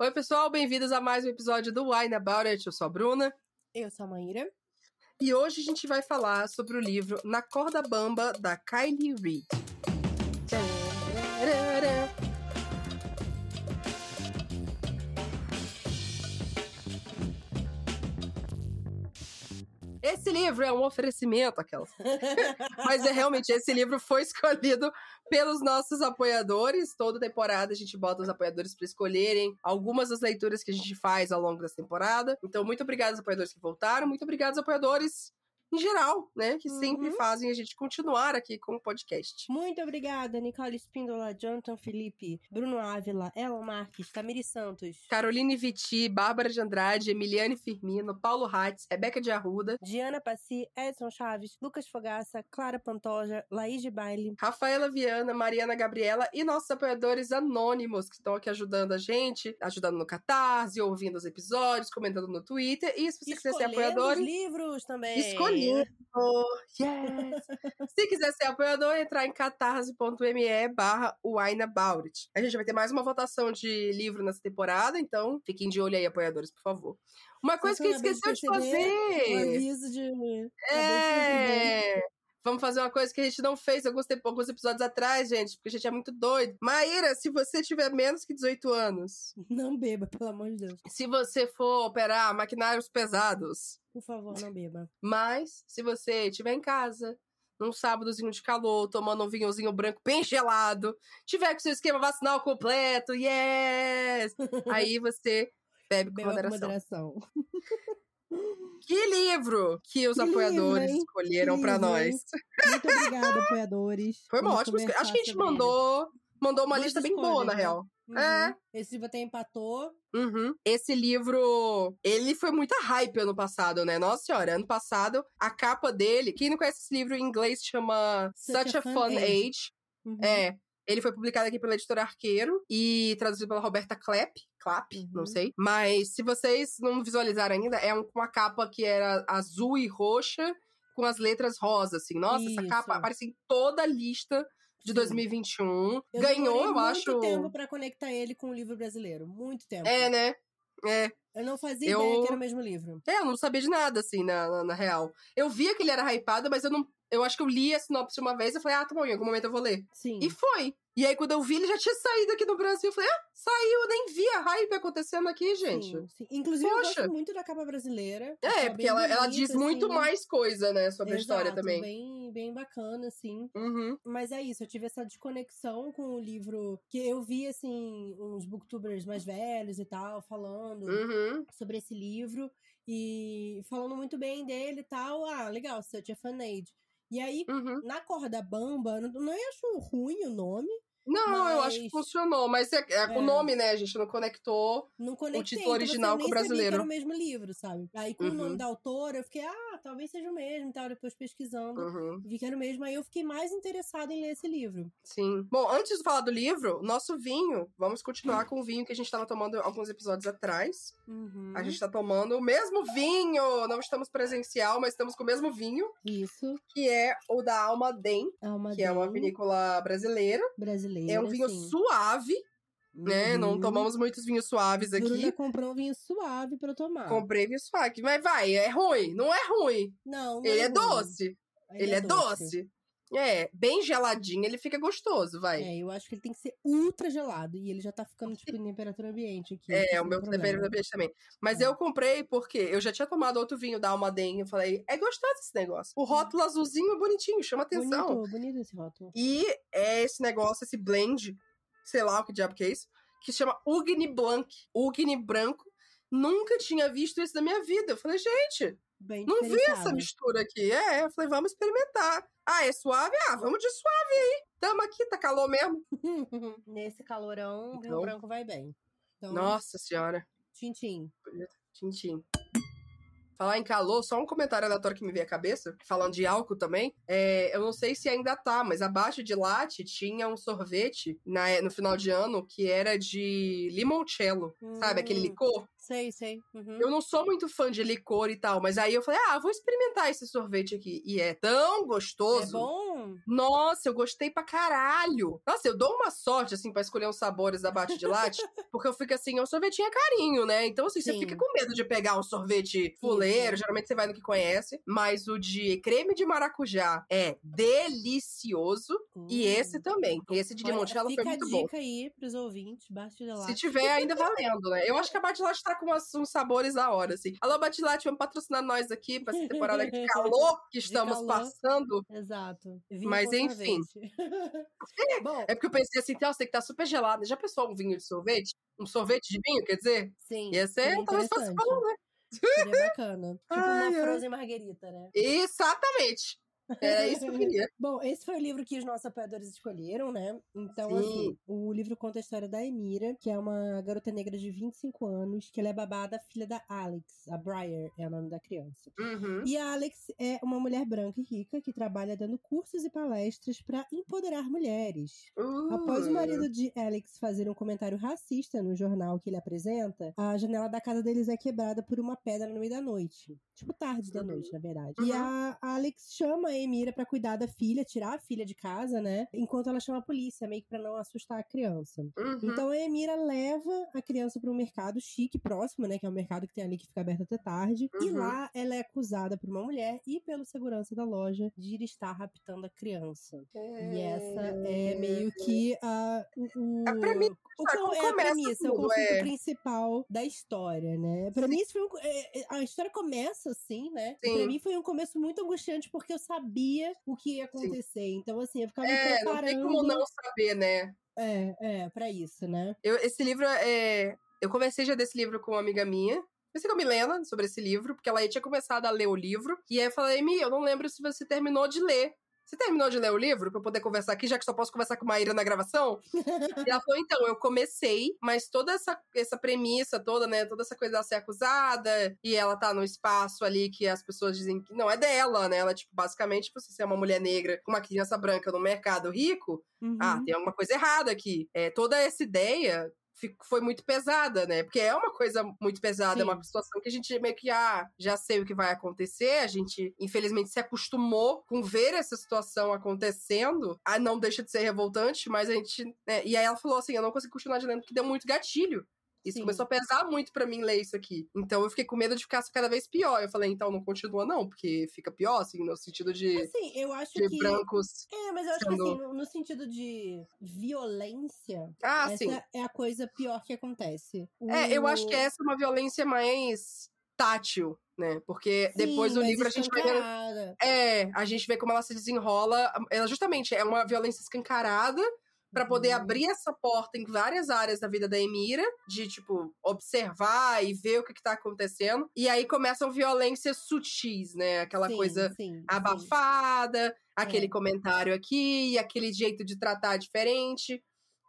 Oi, pessoal, bem-vindos a mais um episódio do Wine About It. Eu sou a Bruna. Eu sou a Maíra. E hoje a gente vai falar sobre o livro Na Corda Bamba, da Kylie Reid. Esse livro é um oferecimento, aquelas. Mas é realmente, esse livro foi escolhido pelos nossos apoiadores. Toda temporada a gente bota os apoiadores para escolherem algumas das leituras que a gente faz ao longo dessa temporada. Então, muito obrigado aos apoiadores que voltaram, muito obrigado aos apoiadores em geral, né? Que uhum. sempre fazem a gente continuar aqui com o podcast. Muito obrigada, Nicole Espíndola, Jonathan Felipe, Bruno Ávila, Elon Marques, Tamiri Santos, Caroline Viti, Bárbara de Andrade, Emiliane Firmino, Paulo Hatz, Rebeca de Arruda, Diana Passi, Edson Chaves, Lucas Fogaça, Clara Pantoja, Laís de Baile, Rafaela Viana, Mariana Gabriela e nossos apoiadores anônimos que estão aqui ajudando a gente, ajudando no Catarse, ouvindo os episódios, comentando no Twitter. E se você quiser ser apoiador. livros também. Escolher Yes! Se quiser ser apoiador, entrar em catarse.me barra wineaboutit. A gente vai ter mais uma votação de livro nessa temporada, então fiquem de olho aí, apoiadores, por favor. Uma coisa que esqueceu de fazer. Um aviso de. É. Vamos fazer uma coisa que a gente não fez alguns, alguns episódios atrás, gente, porque a gente é muito doido. Maíra, se você tiver menos que 18 anos. Não beba, pelo amor de Deus. Se você for operar maquinários pesados. Por favor, não beba. Mas, se você estiver em casa, num sábadozinho de calor, tomando um vinhozinho branco bem gelado, tiver com seu esquema vacinal completo, yes! Aí você bebe com Beba moderação. Com moderação. Que livro que os que apoiadores livro, escolheram para nós. Muito obrigada, apoiadores. Foi uma ótima Acho que a gente mandou, mandou uma lista bem boa, na real. Uhum. É. Esse livro até empatou. Uhum. Esse livro, ele foi muita hype ano passado, né? Nossa senhora, ano passado, a capa dele, quem não conhece esse livro em inglês chama Such, Such a, Fun, Fun Age. age. Uhum. É, ele foi publicado aqui pela editora Arqueiro e traduzido pela Roberta Klepp. Clap, uhum. não sei. Mas se vocês não visualizaram ainda, é uma capa que era azul e roxa com as letras rosa, assim. Nossa, Isso. essa capa aparece em toda a lista de 2021. Eu Ganhou, eu acho. Muito tempo para conectar ele com o livro brasileiro. Muito tempo. É, né? É. Eu não fazia eu... ideia que era o mesmo livro. É, eu não sabia de nada, assim, na, na, na, real. Eu via que ele era hypado, mas eu não. Eu acho que eu li a sinopse uma vez e falei, ah, tá bom, em algum momento eu vou ler. Sim. E foi. E aí, quando eu vi, ele já tinha saído aqui no Brasil. Eu falei, ah, saiu, eu nem vi a hype acontecendo aqui, gente. Sim, sim. Inclusive, Poxa. eu gosto muito da capa brasileira. É, porque ela, bonita, ela diz assim. muito mais coisa, né, sobre Exato, a história também. Bem, bem bacana, assim. Uhum. Mas é isso, eu tive essa desconexão com o livro que eu vi, assim, uns booktubers mais velhos e tal, falando uhum. sobre esse livro. E falando muito bem dele e tal. Ah, legal, Such a Fun Age. E aí, uhum. na corda bamba, não, não acho ruim o nome, não, mas... eu acho que funcionou, mas é, é, é, o nome, né? A gente não conectou não o título original com o brasileiro. Era o mesmo livro, sabe? Aí com uhum. o nome da autora, eu fiquei, ah, talvez seja o mesmo, tal. Depois pesquisando, uhum. vi que era o mesmo. Aí eu fiquei mais interessada em ler esse livro. Sim. Bom, antes de falar do livro, nosso vinho, vamos continuar com o vinho que a gente estava tomando alguns episódios atrás. Uhum. A gente está tomando o mesmo vinho, não estamos presencial, mas estamos com o mesmo vinho. Isso. Que é o da Alma Den, Alma que Den. é uma vinícola brasileira. Brasileira. É um vinho sim suave, né? Uhum. Não tomamos muitos vinhos suaves aqui. Bruna comprou um vinho suave pra eu tomar. Comprei vinho suave, mas vai, é ruim. Não é ruim. Não, não Ele é, é doce. Ele, ele, é, doce. doce. É, bem geladinho, ele fica gostoso, vai. É, eu acho que ele tem que ser ultra gelado. E ele já tá ficando, tipo, em temperatura ambiente aqui. É, o meu temperatura ambiente também. Mas é. eu comprei porque eu já tinha tomado outro vinho da Almaden. Eu falei, é gostoso esse negócio. O rótulo azulzinho bonitinho, chama atenção. Bonito, bonito esse rótulo. E é esse negócio, esse blend sei lá o que diabo que é isso, que chama Ugni Blanc, Ugni branco. Nunca tinha visto isso na minha vida. Eu falei, gente, Bem não vi essa mistura aqui. É, eu falei, vamos experimentar. Ah, é suave? Ah, vamos de suave aí. Tamo aqui, tá calor mesmo. Nesse calorão, o vinho branco vai bem. Então, Nossa senhora. Tintim. Tintim. Falar em calor, só um comentário aleatório que me veio à cabeça, falando de álcool também. É, eu não sei se ainda tá, mas abaixo de latte tinha um sorvete na, no final de ano que era de limoncello, hum. sabe? Aquele hum. licor. Sei, sei. Uhum. Eu não sou muito fã de licor e tal, mas aí eu falei, ah, vou experimentar esse sorvete aqui. E é tão gostoso. É bom? Nossa, eu gostei pra caralho. Nossa, eu dou uma sorte, assim, pra escolher os sabores da bate de latte, porque eu fico assim, o sorvetinho é carinho, né? Então, assim, Sim. você fica com medo de pegar um sorvete fuleiro, Sim. geralmente você vai no que conhece, mas o de creme de maracujá é delicioso. E esse também. Esse de limoncello foi muito bom. Fica a dica aí pros ouvintes, bate de latte. Se tiver, ainda valendo, né? Eu acho que a bate de latte tá com umas, uns sabores da hora, assim. Alô, Batilate, vamos patrocinar nós aqui pra essa temporada de calor que estamos calor. passando. Exato. Vinho Mas enfim. é, Bom, é porque eu pensei assim, você tem que estar tá super gelado. Já pensou um vinho de sorvete? Um sorvete de vinho, quer dizer? Sim. Ia ser talvez fosse bom, né? Seria bacana. tipo Ai, uma Frozen Marguerita, né? Exatamente. É isso que eu queria. Bom, esse foi o livro que os nossos apoiadores escolheram, né? Então, Sim. assim, o livro conta a história da Emira, que é uma garota negra de 25 anos, que ela é babada filha da Alex. A Briar é o nome da criança. Uhum. E a Alex é uma mulher branca e rica que trabalha dando cursos e palestras para empoderar mulheres. Uh. Após o marido de Alex fazer um comentário racista no jornal que ele apresenta, a janela da casa deles é quebrada por uma pedra no meio da noite. Tipo, tarde da uhum. noite, na verdade. Uhum. E a Alex chama Emira para cuidar da filha, tirar a filha de casa, né? Enquanto ela chama a polícia, meio que pra não assustar a criança. Uhum. Então a Emira leva a criança para um mercado chique próximo, né? Que é um mercado que tem ali que fica aberto até tarde. Uhum. E lá ela é acusada por uma mulher e pelo segurança da loja de estar raptando a criança. É... E essa é meio que a. O, a premissa, o, o, é a premissa, tudo, o conflito é... principal da história, né? Pra Sim. mim, isso foi um, é, é, a história começa assim, né? Sim. Pra mim foi um começo muito angustiante porque eu sabia sabia o que ia acontecer. Sim. Então, assim, eu ficava é, me preparando. Não tem como não saber, né? É, é, pra isso, né? Eu, esse livro é. Eu conversei já desse livro com uma amiga minha. Pensei com a Milena sobre esse livro, porque ela tinha começado a ler o livro. E aí eu falei, Amy, eu não lembro se você terminou de ler. Você terminou de ler o livro pra eu poder conversar aqui, já que só posso conversar com a Maíra na gravação? e ela falou: então, eu comecei, mas toda essa, essa premissa toda, né? Toda essa coisa dela ser acusada, e ela tá no espaço ali que as pessoas dizem que não é dela, né? Ela, tipo, basicamente, você ser uma mulher negra com uma criança branca no mercado rico, ah, uhum. ah, tem alguma coisa errada aqui. É, toda essa ideia foi muito pesada, né? Porque é uma coisa muito pesada, Sim. é uma situação que a gente meio que ah, já sei o que vai acontecer, a gente infelizmente se acostumou com ver essa situação acontecendo. Ah, não deixa de ser revoltante, mas a gente. Né? E aí ela falou assim: eu não consigo continuar de lendo porque deu muito gatilho. Isso Sim. começou a pesar muito para mim ler isso aqui. Então eu fiquei com medo de ficar cada vez pior. Eu falei, então não continua não, porque fica pior, assim, no sentido de. Assim, eu acho de que. brancos. É, mas eu acho sendo... que assim, no, no, sentido de violência. Ah, essa sim. é a coisa pior que acontece. O... É, eu acho que essa é uma violência mais tátil, né? Porque Sim, depois do livro a gente vai vendo. É, a gente vê como ela se desenrola. Ela justamente é uma violência escancarada para poder uhum. abrir essa porta em várias áreas da vida da Emira, de tipo observar e ver o que, que tá acontecendo. E aí começam violências sutis, né? Aquela sim, coisa sim, abafada, sim. aquele é. comentário aqui, aquele jeito de tratar diferente,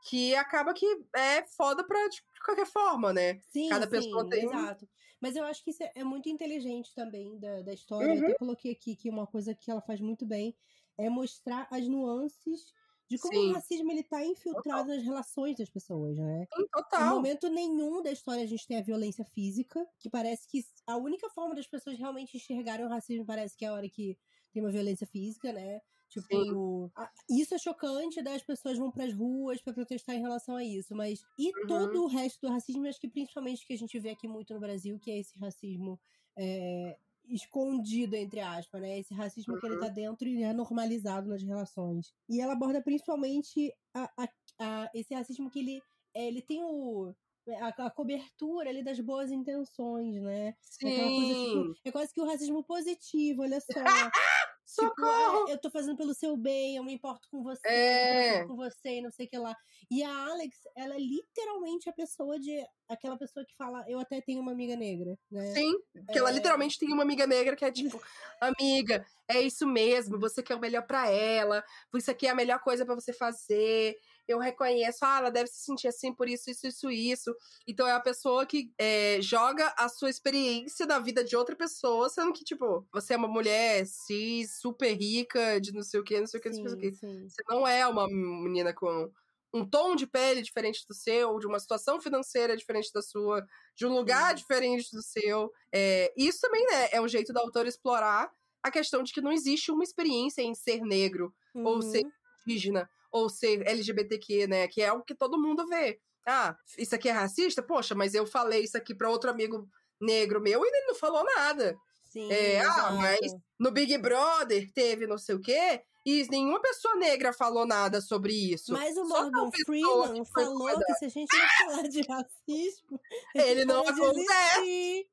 que acaba que é foda pra de qualquer forma, né? Sim, Cada pessoa tem exato. Mas eu acho que isso é muito inteligente também da, da história. Uhum. Eu até coloquei aqui que uma coisa que ela faz muito bem é mostrar as nuances de como Sim. o racismo ele tá infiltrado total. nas relações das pessoas, né? Sim, total. Em momento nenhum da história a gente tem a violência física, que parece que a única forma das pessoas realmente enxergarem o racismo parece que é a hora que tem uma violência física, né? Tipo, a, isso é chocante, daí as pessoas vão para as ruas para protestar em relação a isso, mas e uhum. todo o resto do racismo, acho que principalmente que a gente vê aqui muito no Brasil, que é esse racismo é, escondido, entre aspas, né? Esse racismo uhum. que ele uhum. tá dentro e é normalizado nas relações. E ela aborda principalmente a, a, a esse racismo que ele, é, ele tem o. A, a, cobertura ali das boas intenções, né? Sim. É, coisa, tipo, é quase que o racismo positivo, olha só. Tipo, Socorro! eu tô fazendo pelo seu bem, eu me importo com você, é. eu com você, não sei o que lá. E a Alex, ela é literalmente a pessoa de. aquela pessoa que fala, eu até tenho uma amiga negra, né? Sim, porque é... ela literalmente tem uma amiga negra que é tipo, amiga, é isso mesmo, você quer o melhor para ela, isso aqui é a melhor coisa para você fazer. Eu reconheço, ah, ela deve se sentir assim por isso, isso, isso, isso. Então é a pessoa que é, joga a sua experiência da vida de outra pessoa, sendo que, tipo, você é uma mulher cis, super rica, de não sei o que, não sei o que, não sei o que. Você não é uma menina com um tom de pele diferente do seu, de uma situação financeira diferente da sua, de um lugar diferente do seu. É, isso também né, é um jeito da autora explorar a questão de que não existe uma experiência em ser negro, uhum. ou ser indígena, ou ser LGBTQ, né? Que é o que todo mundo vê. Ah, isso aqui é racista? Poxa, mas eu falei isso aqui para outro amigo negro meu e ele não falou nada. Sim, é, ah, mas no Big Brother teve não sei o quê, e nenhuma pessoa negra falou nada sobre isso. Mas o Morgan Freeman falou que se a gente não falar de racismo, ele não acontece.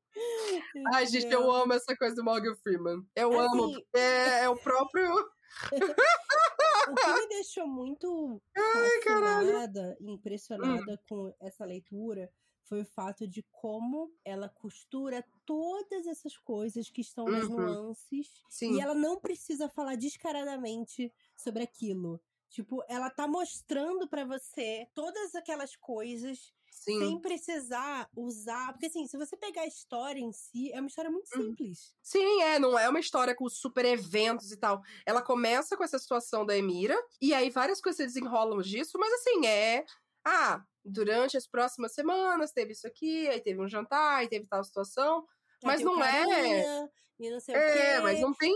Ai, gente, eu amo essa coisa do Morgan Freeman. Eu assim, amo. É, é o próprio. O que me deixou muito Ai, fascinada, impressionada hum. com essa leitura foi o fato de como ela costura todas essas coisas que estão nas uhum. nuances Sim. e ela não precisa falar descaradamente sobre aquilo. Tipo, ela tá mostrando para você todas aquelas coisas Sim. sem precisar usar. Porque, assim, se você pegar a história em si, é uma história muito uhum. simples. Sim, é. Não é uma história com super eventos e tal. Ela começa com essa situação da Emira, e aí várias coisas se desenrolam disso, mas, assim, é. Ah, durante as próximas semanas teve isso aqui, aí teve um jantar, aí teve tal situação. mas não é. E não sei é, o quê. mas não tem.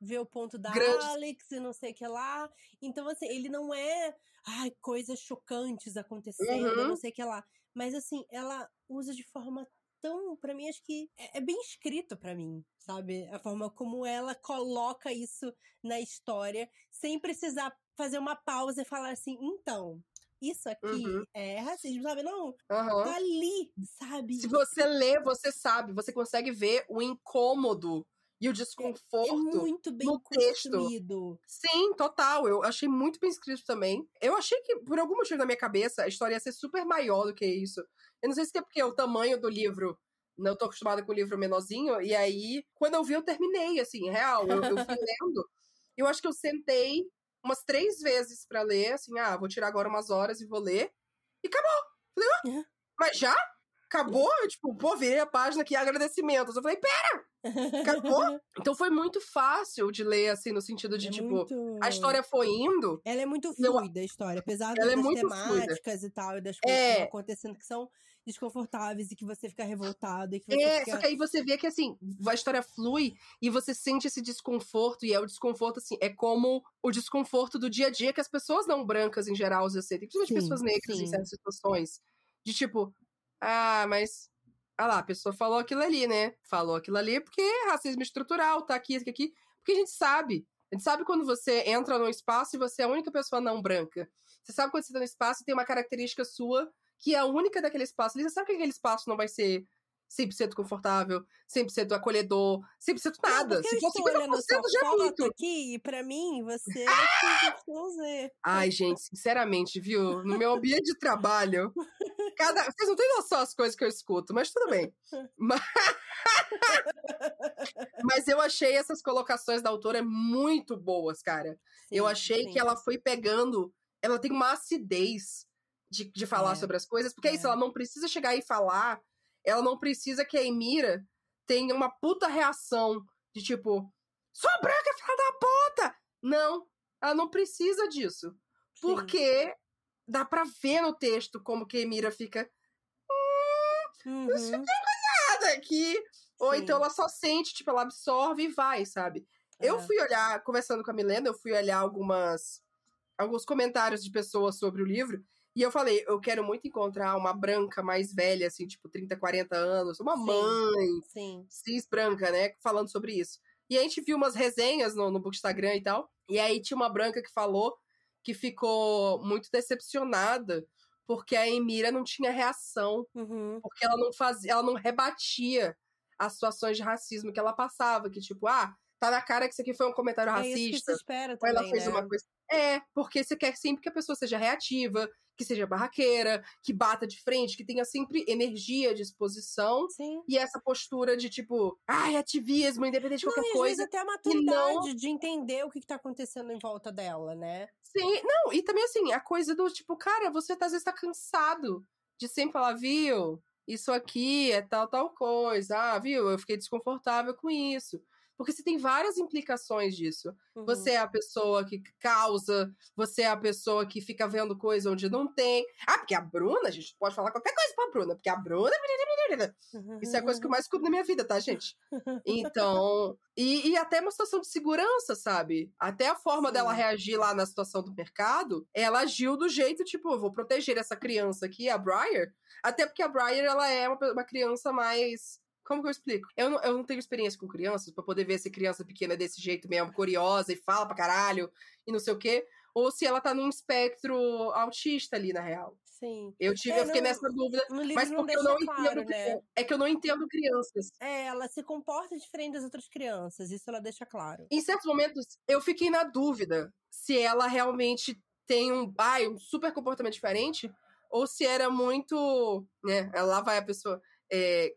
ver o ponto da grandes... Alex e não sei o que lá. Então, assim, ele não é. Ai, coisas chocantes acontecendo, uhum. não sei o que lá. Mas, assim, ela usa de forma tão. para mim, acho que é, é bem escrito para mim, sabe? A forma como ela coloca isso na história, sem precisar fazer uma pausa e falar assim, então, isso aqui uhum. é racismo, sabe? Não, uhum. tá ali, sabe? Se você lê, você sabe, você consegue ver o incômodo e o desconforto é, é muito bem no construído. texto. Sim, total. Eu achei muito bem escrito também. Eu achei que, por algum motivo na minha cabeça, a história ia ser super maior do que isso. Eu não sei se é porque o tamanho do livro não tô acostumada com o livro menorzinho, e aí, quando eu vi, eu terminei, assim, real. Eu, eu fui lendo. Eu acho que eu sentei umas três vezes para ler, assim, ah, vou tirar agora umas horas e vou ler. E acabou. Falei, ah, mas já? Acabou? Eu, tipo, pô, virei a página aqui, agradecimentos. Eu falei, pera! Acabou? então foi muito fácil de ler, assim, no sentido de, é tipo, muito... a história foi indo. Ela é muito fluida, eu... a história, apesar ela das é temáticas fluida. e tal, e das coisas é... que estão acontecendo que são desconfortáveis e que você fica revoltado. E que você é, fica... só que aí você vê que, assim, a história flui e você sente esse desconforto, e é o desconforto, assim, é como o desconforto do dia a dia que as pessoas não brancas, em geral, sentem, principalmente sim, pessoas negras sim. em certas situações. De tipo, ah, mas ah lá, a pessoa falou aquilo ali, né? Falou aquilo ali porque é racismo estrutural, tá aqui, aqui, aqui. Porque a gente sabe. A gente sabe quando você entra num espaço e você é a única pessoa não branca. Você sabe quando você tá no espaço e tem uma característica sua que é a única daquele espaço. Você sabe que aquele espaço não vai ser 100% confortável, 100% acolhedor, 100% nada. Não, Se fosse 50% já é muito. aqui e pra mim, você é Ai, gente, sinceramente, viu? No meu ambiente de trabalho, cada... vocês não têm noção as coisas que eu escuto, mas tudo bem. Mas... mas eu achei essas colocações da autora muito boas, cara. Sim, eu achei sim. que ela foi pegando... Ela tem uma acidez de, de falar é. sobre as coisas, porque é. é isso, ela não precisa chegar e falar ela não precisa que a Emira tenha uma puta reação de tipo, sua branca, filha da puta! Não, ela não precisa disso. Sim. Porque dá pra ver no texto como que a Emira fica. Hum, uhum. Não nada aqui. Ou então ela só sente, tipo, ela absorve e vai, sabe? É. Eu fui olhar, conversando com a Milena, eu fui olhar algumas alguns comentários de pessoas sobre o livro. E eu falei, eu quero muito encontrar uma branca mais velha, assim, tipo 30, 40 anos, uma sim, mãe sim. cis branca, né, falando sobre isso. E a gente viu umas resenhas no, no Instagram e tal. E aí tinha uma branca que falou que ficou muito decepcionada porque a Emira não tinha reação, uhum. porque ela não fazia, ela não rebatia as situações de racismo que ela passava, que tipo, ah, tá na cara que isso aqui foi um comentário é racista. Isso que se espera também, ou ela fez né? uma coisa. É, porque você quer sempre que a pessoa seja reativa, que seja barraqueira, que bata de frente, que tenha sempre energia, disposição. Sim. E essa postura de tipo, ai, ativismo, independente de não, qualquer e coisa. até a maturidade não... de entender o que, que tá acontecendo em volta dela, né? Sim, não, e também assim, a coisa do tipo, cara, você às vezes tá cansado de sempre falar, viu? Isso aqui é tal, tal coisa. Ah, viu? Eu fiquei desconfortável com isso. Porque você tem várias implicações disso. Uhum. Você é a pessoa que causa, você é a pessoa que fica vendo coisa onde não tem. Ah, porque a Bruna, a gente pode falar qualquer coisa pra Bruna, porque a Bruna. Isso é a coisa que eu mais escuto na minha vida, tá, gente? Então. E, e até uma situação de segurança, sabe? Até a forma Sim. dela reagir lá na situação do mercado, ela agiu do jeito, tipo, eu vou proteger essa criança aqui, a Briar. Até porque a Briar, ela é uma, uma criança mais como que eu explico? Eu não, eu não tenho experiência com crianças para poder ver se criança pequena é desse jeito mesmo, curiosa e fala pra caralho e não sei o quê. Ou se ela tá num espectro autista ali, na real. Sim. Eu, tive, é, eu fiquei nessa dúvida, mas porque eu não claro, entendo. Né? É que eu não entendo crianças. É, ela se comporta diferente das outras crianças, isso ela deixa claro. Em certos momentos, eu fiquei na dúvida se ela realmente tem um, ai, um super comportamento diferente, ou se era muito. né? Lá vai a pessoa. É,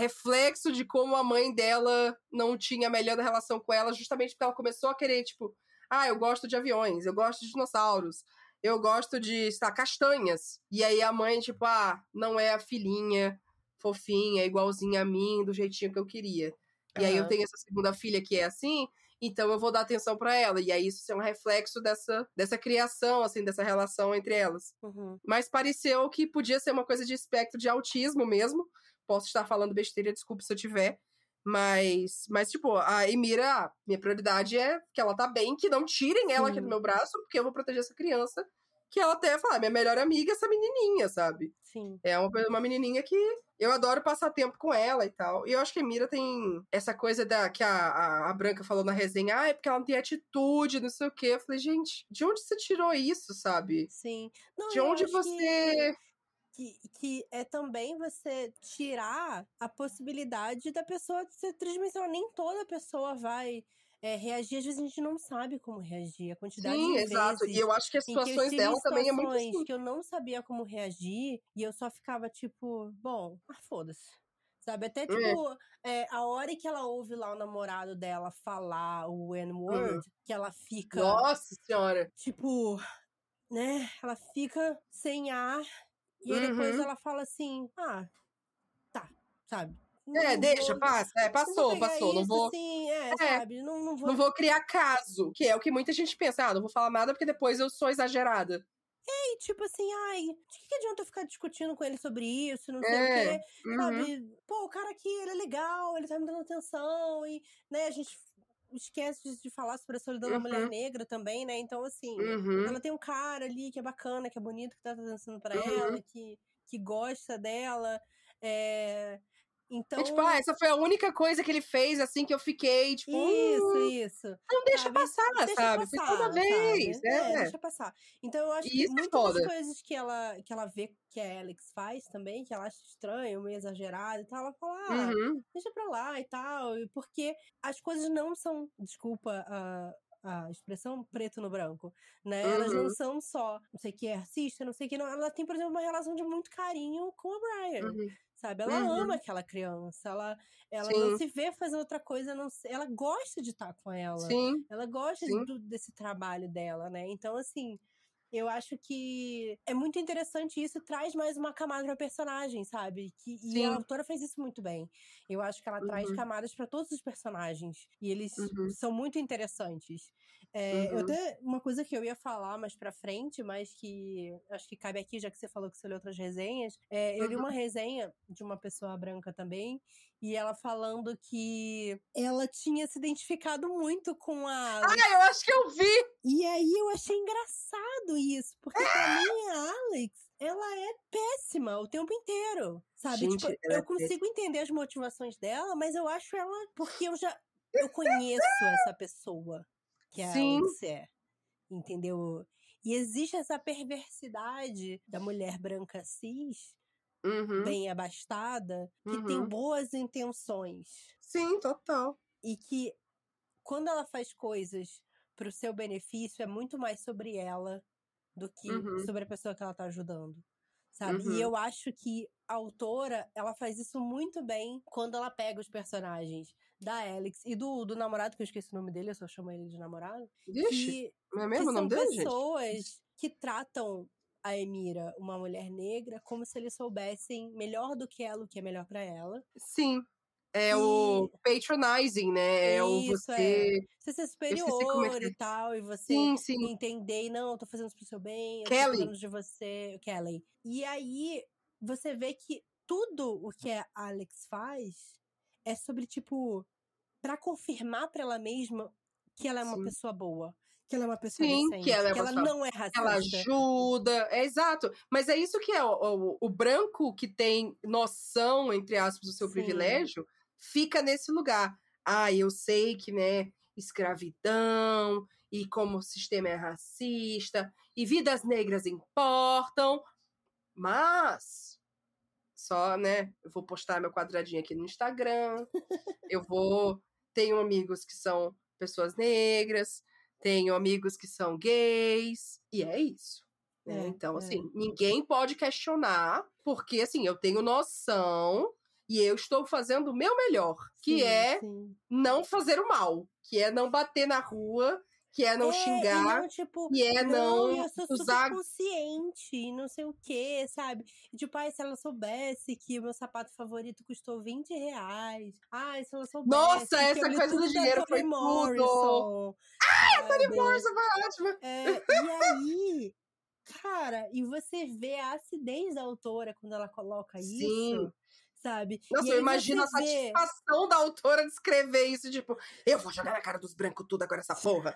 reflexo de como a mãe dela não tinha a melhor relação com ela, justamente porque ela começou a querer, tipo, ah, eu gosto de aviões, eu gosto de dinossauros, eu gosto de, sei lá, castanhas. E aí a mãe, tipo, ah, não é a filhinha fofinha, igualzinha a mim, do jeitinho que eu queria. E aí eu tenho essa segunda filha que é assim, então eu vou dar atenção para ela. E aí isso é um reflexo dessa, dessa criação, assim, dessa relação entre elas. Uhum. Mas pareceu que podia ser uma coisa de espectro de autismo mesmo, Posso estar falando besteira, desculpe se eu tiver. Mas, mas tipo, a Emira, minha prioridade é que ela tá bem, que não tirem ela Sim. aqui do meu braço, porque eu vou proteger essa criança. Que ela até fala, minha melhor amiga é essa menininha, sabe? Sim. É uma, uma menininha que eu adoro passar tempo com ela e tal. E eu acho que a Emira tem essa coisa da que a, a, a, Branca falou na resenha, ah, é porque ela não tem atitude, não sei o quê. Eu falei, gente, de onde você tirou isso, sabe? Sim. Não, de onde você. Que que, que é também você tirar a possibilidade da pessoa ser tridimensional. Nem toda pessoa vai é, reagir, às vezes a gente não sabe como reagir. A quantidade Sim, de exato. e eu acho que as situações que dela também é muito assim. que eu não sabia como reagir e eu só ficava tipo, bom, ah, foda-se. Sabe? Até, tipo, é. É, a hora que ela ouve lá o namorado dela falar o N-word, uhum. que ela fica. Nossa senhora! Tipo, né? Ela fica sem ar e aí depois uhum. ela fala assim: ah, tá, sabe? Não é, deixa, vou, passa. É, passou, passou. Não vou. Assim, é, é, sabe? Não, não, vou... não vou criar caso, que é o que muita gente pensa. Ah, não vou falar nada porque depois eu sou exagerada. É, e tipo assim, ai, de que adianta eu ficar discutindo com ele sobre isso, não sei é, o quê, uhum. sabe? Pô, o cara aqui, ele é legal, ele tá me dando atenção, e, né, a gente esquece de falar sobre a solidão uhum. da mulher uhum. negra também, né? Então, assim, uhum. ela tem um cara ali que é bacana, que é bonito, que tá dançando pra uhum. ela, que, que gosta dela. É... Então. É, tipo, ah, essa foi a única coisa que ele fez, assim, que eu fiquei, tipo. Isso, uh, isso. Não deixa sabe? passar, deixa sabe? Passar, foi toda vez. É. é. deixa passar. Então eu acho que é muitas coisas que ela, que ela vê que a Alex faz também, que ela acha estranho, meio exagerado e tal, ela fala, ah, uhum. deixa pra lá e tal. Porque as coisas não são, desculpa a. a expressão preto no branco, né? Uhum. Elas não uhum. são só, não sei que é artista, não sei que não. Ela tem, por exemplo, uma relação de muito carinho com a Brian. Uhum sabe? Ela uhum. ama aquela criança, ela, ela não se vê fazendo outra coisa, não, ela gosta de estar com ela. Sim. Ela gosta de, desse trabalho dela, né? Então, assim, eu acho que é muito interessante isso, traz mais uma camada pra personagem, sabe? Que, e a autora fez isso muito bem. Eu acho que ela uhum. traz camadas para todos os personagens. E eles uhum. são muito interessantes. É, uhum. Eu tenho uma coisa que eu ia falar mais pra frente, mas que acho que cabe aqui, já que você falou que você leu outras resenhas. É, eu li uma uhum. resenha de uma pessoa branca também, e ela falando que ela tinha se identificado muito com a. Ah, eu acho que eu vi! E aí eu achei engraçado isso, porque pra mim a Alex, ela é péssima o tempo inteiro. Sabe? Gente, tipo, eu é consigo entender as motivações dela, mas eu acho ela. Porque eu já. Eu conheço essa pessoa que a Sim. Alex é. Entendeu? E existe essa perversidade da mulher branca cis uhum. bem abastada, que uhum. tem boas intenções. Sim, total. E que quando ela faz coisas para o seu benefício, é muito mais sobre ela do que uhum. sobre a pessoa que ela tá ajudando. Sabe? Uhum. E eu acho que a autora, ela faz isso muito bem quando ela pega os personagens da Alex e do, do namorado, que eu esqueci o nome dele, eu só chamo ele de namorado. Ixi, não é mesmo o nome dele, pessoas gente? que tratam a Emira, uma mulher negra, como se eles soubessem melhor do que ela o que é melhor para ela. Sim. É e... o patronizing, né? É o você. É. Você ser é superior é e tal, e você sim, sim. entender, não, eu tô fazendo isso pro seu bem, Kelly. eu tô de você, Kelly. E aí você vê que tudo o que a Alex faz é sobre, tipo, para confirmar para ela mesma que ela é uma sim. pessoa boa. Que ela é uma pessoa Sim, que ela, é que ela não é racista. Ela ajuda, é exato. Mas é isso que é o, o, o branco que tem noção, entre aspas, do seu Sim. privilégio, fica nesse lugar. Ah, eu sei que, né, escravidão e como o sistema é racista e vidas negras importam, mas só, né, eu vou postar meu quadradinho aqui no Instagram, eu vou tenho amigos que são pessoas negras, tenho amigos que são gays, e é isso. Né? É, então, é. assim, ninguém pode questionar, porque, assim, eu tenho noção e eu estou fazendo o meu melhor, que sim, é sim. não fazer o mal, que é não bater na rua, que é não é, xingar, e, não, tipo, e é não, não eu sou usar consciente, não sei o que, sabe? E, tipo, ai, se ela soubesse que o meu sapato favorito custou 20 reais. Ai, se ela soubesse. Nossa, essa coisa do dinheiro foi Morrison, tudo. Ai, a Toni Morrison foi ótima. É, e aí, cara, e você vê a acidez da autora quando ela coloca Sim. isso sabe? Nossa, eu imagino a satisfação da autora de escrever isso, tipo, eu vou jogar na cara dos brancos tudo agora essa porra.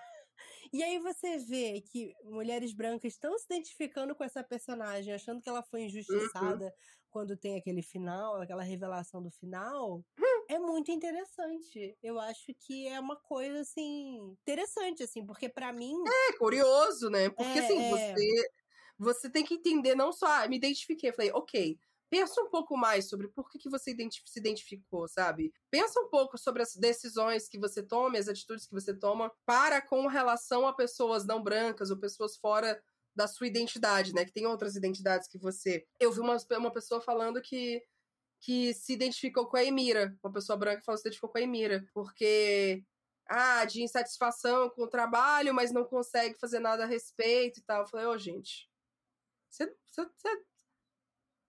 E aí você vê que mulheres brancas estão se identificando com essa personagem, achando que ela foi uhum. injustiçada uhum. quando tem aquele final, aquela revelação do final. Hum. É muito interessante. Eu acho que é uma coisa assim interessante assim, porque para mim É curioso, né? Porque é, assim, é... você você tem que entender não só, ah, me identifiquei, falei, OK, pensa um pouco mais sobre por que, que você se identificou, sabe? Pensa um pouco sobre as decisões que você toma, as atitudes que você toma para com relação a pessoas não brancas ou pessoas fora da sua identidade, né? Que tem outras identidades que você. Eu vi uma, uma pessoa falando que que se identificou com a Emira, uma pessoa branca falou que se identificou com a Emira, porque ah, de insatisfação com o trabalho, mas não consegue fazer nada a respeito e tal. Eu falei, ô, oh, gente, você, você,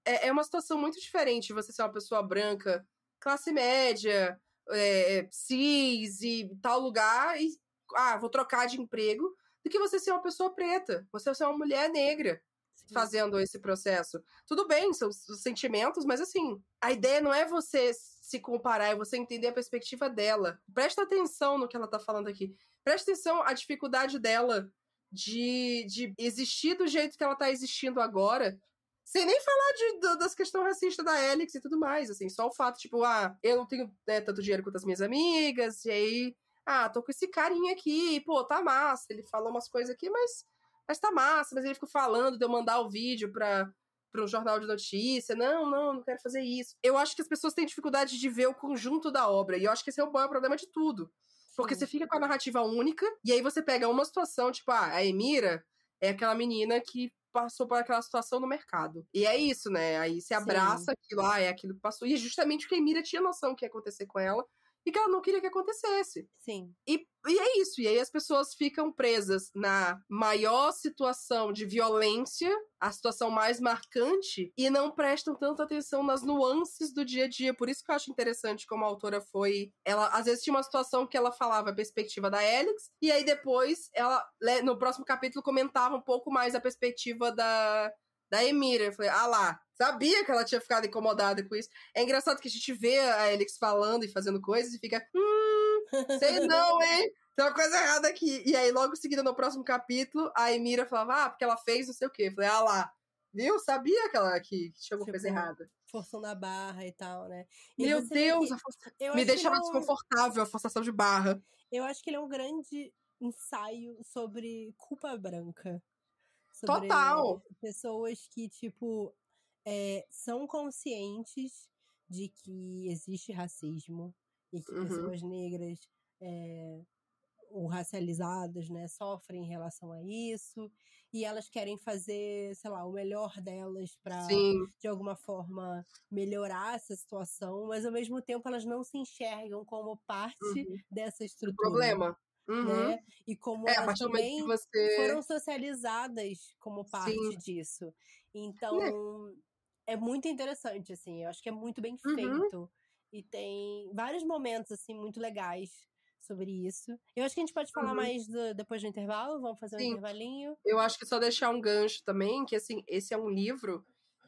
é, é uma situação muito diferente você ser uma pessoa branca, classe média, é, cis e tal lugar, e ah, vou trocar de emprego, do que você ser uma pessoa preta, você ser uma mulher negra Sim. fazendo esse processo. Tudo bem, são os sentimentos, mas assim, a ideia não é você se comparar, é você entender a perspectiva dela. Presta atenção no que ela tá falando aqui. Presta atenção à dificuldade dela de, de existir do jeito que ela tá existindo agora, sem nem falar de, das questões racistas da Alex e tudo mais, assim. Só o fato, tipo, ah, eu não tenho né, tanto dinheiro quanto as minhas amigas, e aí, ah, tô com esse carinha aqui, pô, tá massa. Ele falou umas coisas aqui, mas, mas tá massa. Mas ele ficou falando de eu mandar o vídeo pra, pra um jornal de notícia. Não, não, não quero fazer isso. Eu acho que as pessoas têm dificuldade de ver o conjunto da obra, e eu acho que esse é o maior problema de tudo. Porque Sim. você fica com a narrativa única, e aí você pega uma situação, tipo, ah, a Emira é aquela menina que passou por aquela situação no mercado. E é isso, né? Aí se abraça Sim. aquilo lá, é aquilo que passou. E é justamente porque a Emira tinha noção do que ia acontecer com ela e que ela não queria que acontecesse. Sim. E, e é isso. E aí as pessoas ficam presas na maior situação de violência, a situação mais marcante, e não prestam tanta atenção nas nuances do dia a dia. Por isso que eu acho interessante como a autora foi. Ela, às vezes, tinha uma situação que ela falava a perspectiva da Alex, e aí depois ela, no próximo capítulo, comentava um pouco mais a perspectiva da, da Emira. Eu falei, ah lá, sabia que ela tinha ficado incomodada com isso. É engraçado que a gente vê a Alex falando e fazendo coisas e fica, hum, sei não, hein? Tem uma coisa errada aqui. E aí, logo em seguida, no próximo capítulo, a Emira falava, ah, porque ela fez não sei o quê. Eu falei, ah lá, viu? Sabia que ela que chegou tipo, coisa errada. Forçando a barra e tal, né? E Meu Deus, que... me deixava é um... desconfortável a forçação de barra. Eu acho que ele é um grande ensaio sobre culpa branca. Sobre Total. Pessoas que, tipo, é, são conscientes de que existe racismo e que uhum. pessoas negras é, ou racializadas, né, sofrem em relação a isso, e elas querem fazer, sei lá, o melhor delas para de alguma forma melhorar essa situação, mas ao mesmo tempo elas não se enxergam como parte uhum. dessa estrutura. O problema. Uhum. Né? E como é, elas também você... foram socializadas como parte Sim. disso. Então, é. é. muito interessante, assim. Eu acho que é muito bem uhum. feito. E tem vários momentos, assim, muito legais sobre isso. Eu acho que a gente pode falar uhum. mais do, depois do intervalo. Vamos fazer um Sim. intervalinho. Eu acho que só deixar um gancho também, que assim, esse é um livro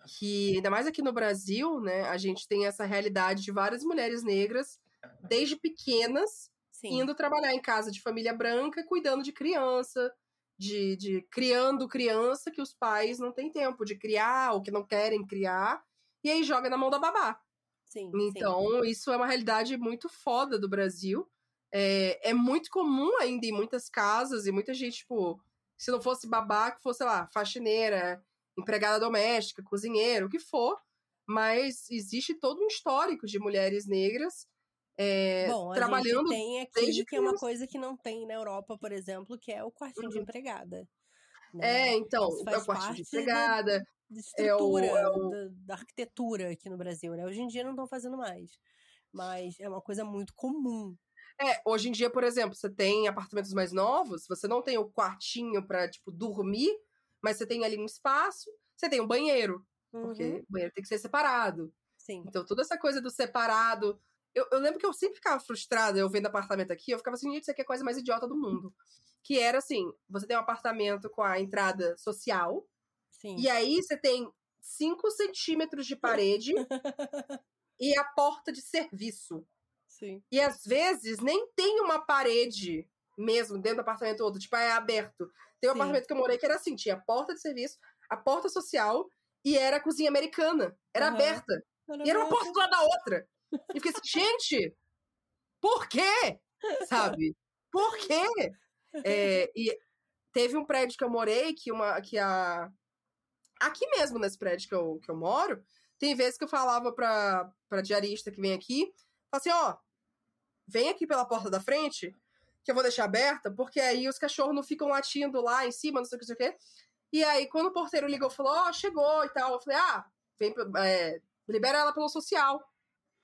que, ainda mais aqui no Brasil, né, a gente tem essa realidade de várias mulheres negras, desde pequenas, Sim. indo trabalhar em casa de família branca, cuidando de criança, de, de criando criança que os pais não têm tempo de criar ou que não querem criar, e aí joga na mão da babá. Sim, então, sim. isso é uma realidade muito foda do Brasil. É, é muito comum ainda em muitas casas, e muita gente, tipo, se não fosse babá, que fosse, sei lá, faxineira, empregada doméstica, cozinheiro, o que for. Mas existe todo um histórico de mulheres negras é, Bom, trabalhando. tem aqui que é uma coisa que não tem na Europa, por exemplo, que é o quartinho uhum. de empregada. Né? É, então, é o quartinho de empregada. Da, estrutura, é o, é o... Da, da, arquitetura aqui no Brasil, né? Hoje em dia não estão fazendo mais. Mas é uma coisa muito comum. É, hoje em dia, por exemplo, você tem apartamentos mais novos, você não tem o quartinho para tipo, dormir, mas você tem ali um espaço, você tem um banheiro. Uhum. Porque o banheiro tem que ser separado. Sim. Então, toda essa coisa do separado. Eu, eu, lembro que eu sempre ficava frustrada, eu vendo apartamento aqui, eu ficava assim, gente, isso aqui é a coisa mais idiota do mundo. Que era assim: você tem um apartamento com a entrada social, Sim. e aí você tem 5 centímetros de parede e a porta de serviço. Sim. E às vezes nem tem uma parede mesmo dentro do apartamento todo, tipo, é aberto. Tem um Sim. apartamento que eu morei que era assim, tinha a porta de serviço, a porta social e era a cozinha americana. Era uhum. aberta. Era e era uma porta do lado da outra. E fiquei assim, gente, por quê? Sabe? Por quê? É, e teve um prédio que eu morei que, uma, que a. Aqui mesmo, nesse prédio que eu, que eu moro, tem vezes que eu falava pra, pra diarista que vem aqui, assim, ó, vem aqui pela porta da frente, que eu vou deixar aberta, porque aí os cachorros não ficam latindo lá em cima, não sei o que, não sei o que. E aí, quando o porteiro ligou, falou, ó, oh, chegou e tal, eu falei, ah, vem, é, libera ela pelo social.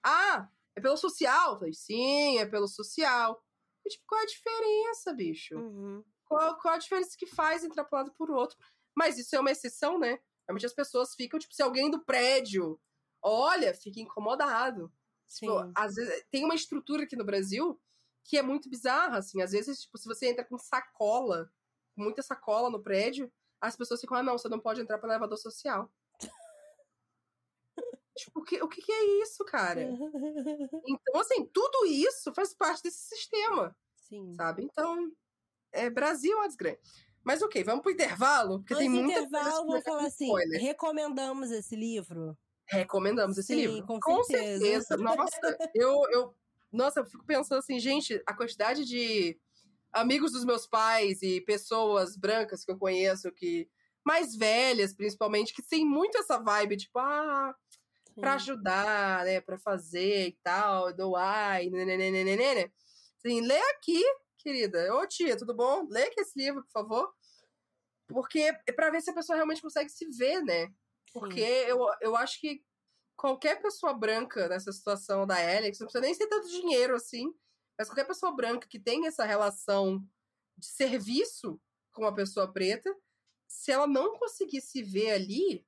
Ah, é pelo social? Eu falei, sim, é pelo social. E, tipo, qual é a diferença, bicho? Uhum. Qual, qual a diferença que faz entrar para um lado por outro? Mas isso é uma exceção, né? Realmente as pessoas ficam, tipo, se alguém do prédio olha, fica incomodado. Tipo, às vezes, tem uma estrutura aqui no Brasil que é muito bizarra, assim. Às vezes, tipo, se você entra com sacola, com muita sacola no prédio, as pessoas ficam, ah, não, você não pode entrar pelo elevador social. Tipo, o que, o que é isso, cara? então, assim, tudo isso faz parte desse sistema. Sim. Sabe? Então, é Brasil é desgrande. Mas ok, vamos pro intervalo, porque Antes tem muita intervalo, vou falar assim, spoiler. recomendamos esse livro? Recomendamos esse Sim, livro. Com, com certeza. certeza. Nossa, eu, eu, nossa, eu fico pensando assim, gente, a quantidade de amigos dos meus pais e pessoas brancas que eu conheço, que mais velhas, principalmente, que tem muito essa vibe, tipo, ah, Pra ajudar, né, pra fazer e tal, doar, e nenenenenene. Assim, lê aqui, querida. Ô tia, tudo bom? Lê aqui esse livro, por favor. Porque é pra ver se a pessoa realmente consegue se ver, né? Porque eu, eu acho que qualquer pessoa branca nessa situação da Alex, não precisa nem ser tanto dinheiro assim, mas qualquer pessoa branca que tem essa relação de serviço com uma pessoa preta, se ela não conseguir se ver ali,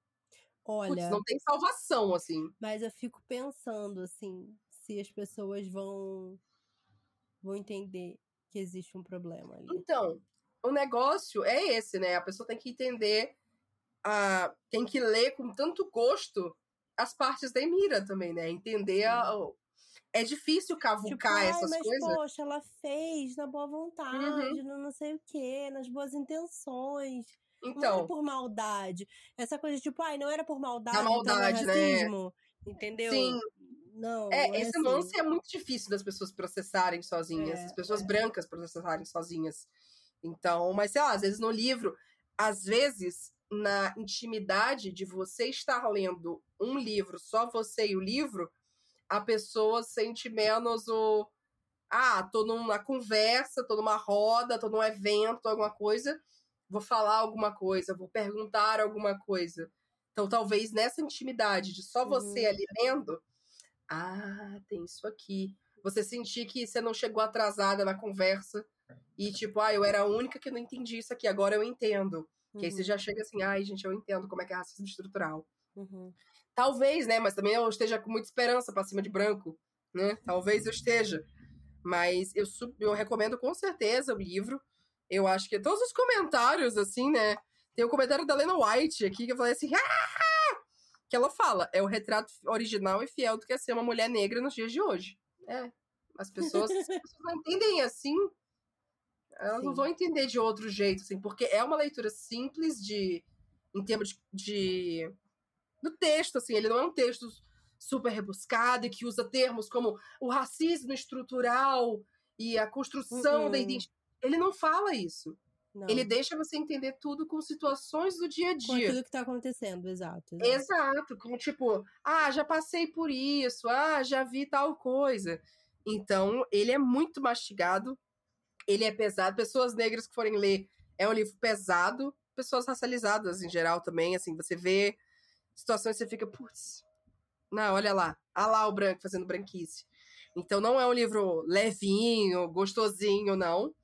Olha, putz, não tem salvação, assim. Mas eu fico pensando, assim, se as pessoas vão, vão entender que existe um problema ali. Então, o negócio é esse, né? A pessoa tem que entender a, tem que ler com tanto gosto as partes da Emira também, né? Entender a, é difícil cavucar tipo, essas mas, coisas. Poxa, ela fez na boa vontade, uhum. no não sei o quê, nas boas intenções. Então. Não era por maldade. Essa coisa tipo, ai, não era por maldade. A então é maldade, então racismo, né? Entendeu? Sim. Não, é, é esse assim. lance é muito difícil das pessoas processarem sozinhas, é, as pessoas é. brancas processarem sozinhas. Então, mas sei lá, às vezes no livro, às vezes na intimidade de você estar lendo um livro, só você e o livro, a pessoa sente menos o ah, tô numa conversa, tô numa roda, tô num evento, alguma coisa, vou falar alguma coisa, vou perguntar alguma coisa. Então, talvez nessa intimidade de só você uhum. ali lendo, ah, tem isso aqui. Você sentir que você não chegou atrasada na conversa e, tipo, ah, eu era a única que não entendi isso aqui, agora eu entendo. Uhum. Que aí você uhum. já chega assim, ai, gente, eu entendo como é que é racismo estrutural. Uhum. Talvez, né? Mas também eu esteja com muita esperança pra cima de branco, né? Talvez eu esteja. Mas eu, eu recomendo com certeza o livro. Eu acho que todos os comentários, assim, né? Tem o um comentário da Lena White aqui que eu falei assim. Ah! Que ela fala, é o retrato original e fiel do que é ser uma mulher negra nos dias de hoje. É. As pessoas, as pessoas não entendem assim. Elas Sim. não vão entender de outro jeito, assim, porque é uma leitura simples de. em termos de, de do texto, assim, ele não é um texto super rebuscado e que usa termos como o racismo estrutural e a construção uhum. da identidade. Ele não fala isso. Não. Ele deixa você entender tudo com situações do dia a dia. Com tudo que tá acontecendo, exato, exato. Exato, como tipo, ah, já passei por isso, ah, já vi tal coisa. Então, ele é muito mastigado, ele é pesado. Pessoas negras que forem ler, é um livro pesado. Pessoas racializadas em geral também, assim, você vê situações que você fica, putz, não, olha lá, olha lá o branco fazendo branquice. Então não é um livro levinho, gostosinho, não.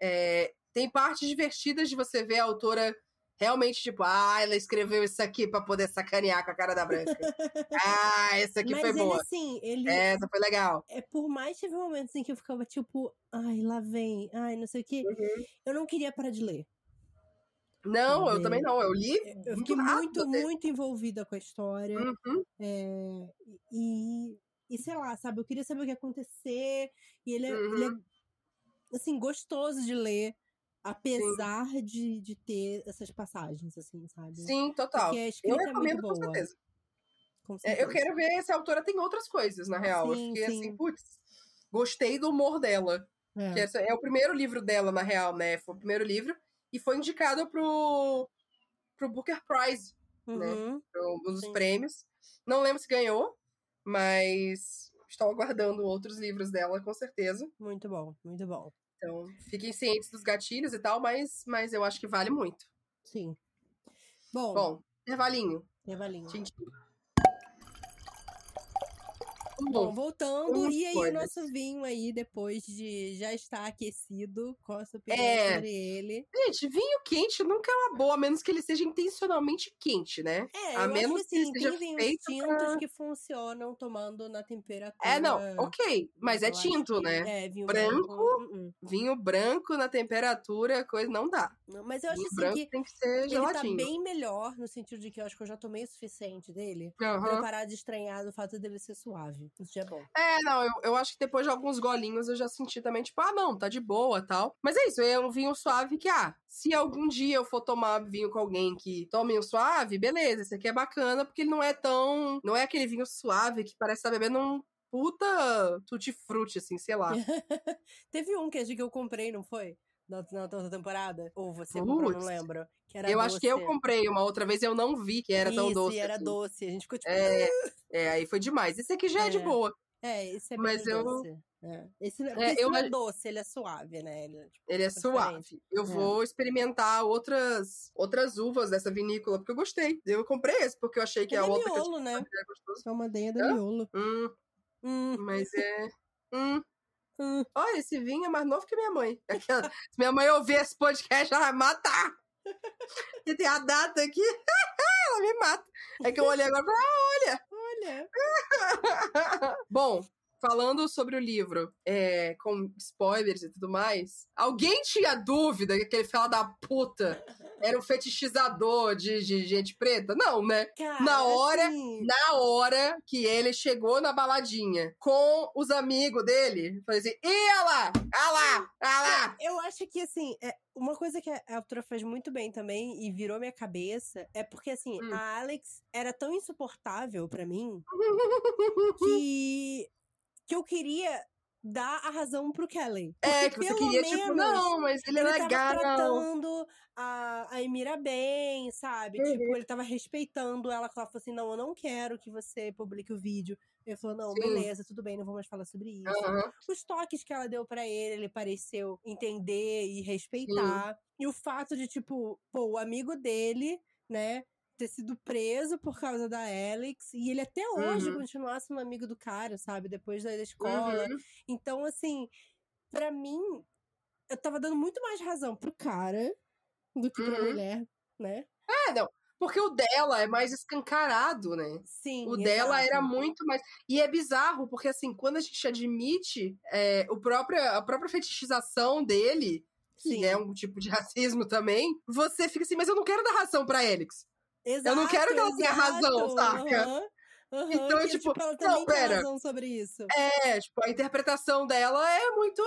É, tem partes divertidas de você ver a autora realmente, tipo, ah, ela escreveu isso aqui para poder sacanear com a cara da branca. ah, essa aqui Mas foi ele, boa. Assim, ele, essa foi legal. É, por mais que teve momentos em que eu ficava tipo, ai, lá vem, ai, não sei o quê. Uhum. Eu não queria parar de ler. Não, eu também não. Eu li. Eu fiquei muito, muito envolvida com a história. Uhum. É, e, e sei lá, sabe? Eu queria saber o que ia acontecer. E ele é, uhum. ele é uhum. Assim, gostoso de ler. Apesar de, de ter essas passagens, assim, sabe? Sim, total. Porque a escrita eu recomendo é muito boa. Com certeza. Com certeza. É, eu quero ver se a autora tem outras coisas, na real. Sim, eu fiquei sim. assim, putz, gostei do humor dela. É. Que é o primeiro livro dela, na real, né? Foi o primeiro livro e foi indicado pro, pro Booker Prize, né? uhum. né? Um dos prêmios. Não lembro se ganhou, mas estou aguardando outros livros dela, com certeza. Muito bom, muito bom. Então, fiquem cientes dos gatilhos e tal, mas, mas eu acho que vale muito. Sim. Bom. Bom, intervalinho. Intervalinho. Tchim, tchim. Bom, voltando, e aí o nosso vinho aí, depois de já estar aquecido, qual a sua opinião é... sobre ele? Gente, vinho quente nunca é uma boa, a menos que ele seja intencionalmente quente, né? É, a eu menos que, assim, que tem vinhos tintos pra... que funcionam tomando na temperatura... É, não, ok, mas é tinto, né? É, vinho branco, branco uh -uh. vinho branco na temperatura, coisa não dá. Mas eu acho vinho assim branco que tem que ser geladinho. ele tá bem melhor, no sentido de que eu acho que eu já tomei o suficiente dele, uhum. pra parar de estranhar do fato dele ser suave. Isso já é bom. É, não, eu, eu acho que depois de alguns golinhos eu já senti também, tipo, ah, não, tá de boa tal. Mas é isso, é um vinho suave que, ah, se algum dia eu for tomar vinho com alguém que tome um suave, beleza, esse aqui é bacana, porque ele não é tão. Não é aquele vinho suave que parece estar tá bebendo um puta tutti-frutti, assim, sei lá. Teve um que acho que eu comprei, não foi? Na, na outra temporada? Ou você comprou, não lembro. eu doce. acho que eu comprei uma outra vez eu não vi que era Isso, tão doce. era assim. doce. A gente ficou tipo. É, é, aí foi demais. Esse aqui já é, é de boa. É, esse é Mas eu... doce. É. Esse, é, esse eu... não é doce, ele é suave, né? Ele é, tipo, ele é suave. Eu é. vou experimentar outras outras uvas dessa vinícola, porque eu gostei. Eu comprei esse, porque eu achei que é a outra miolo, que eu né? É uma madeira da miolo. Hum, hum. Mas é... Hum. Hum. Olha, esse vinho é mais novo que minha mãe. Aquela... Se minha mãe ouvir esse podcast, ela vai matar. E tem a data aqui. ela me mata. É que eu olhei agora e falei, ah, olha. Olha. Bom, falando sobre o livro, é, com spoilers e tudo mais, alguém tinha dúvida que aquele fela da puta era um fetichizador de, de gente preta? Não, né? Cara, na hora, assim... na hora que ele chegou na baladinha com os amigos dele, falei assim: ia lá, ah lá, ah lá. Eu acho que assim, é, uma coisa que a autora faz muito bem também e virou minha cabeça é porque assim, hum. a Alex era tão insuportável para mim que que eu queria dá a razão pro Kelly. É, que você queria, tipo, não, mas ele, ele é legal. Tava tratando a, a Emira bem, sabe? Uhum. Tipo, ele tava respeitando ela, que ela falou assim: não, eu não quero que você publique o vídeo. Ele falou: não, Sim. beleza, tudo bem, não vou mais falar sobre isso. Uhum. Os toques que ela deu para ele, ele pareceu entender e respeitar. E o fato de, tipo, pô, o amigo dele, né? Ter sido preso por causa da Alex e ele até hoje uhum. continua sendo amigo do cara, sabe? Depois da escola. Uhum. Então, assim, para mim, eu tava dando muito mais razão pro cara do que pra uhum. mulher, né? É, não. Porque o dela é mais escancarado, né? Sim. O dela era muito mais. E é bizarro, porque assim, quando a gente admite é, o próprio, a própria fetichização dele, Sim. que é um tipo de racismo também, você fica assim, mas eu não quero dar razão pra Alex. Exato, eu não quero que ela tenha razão, saca? Uhum. Uhum, então, tipo, tipo, ela também não, pera. razão sobre isso. É, tipo, a interpretação dela é muito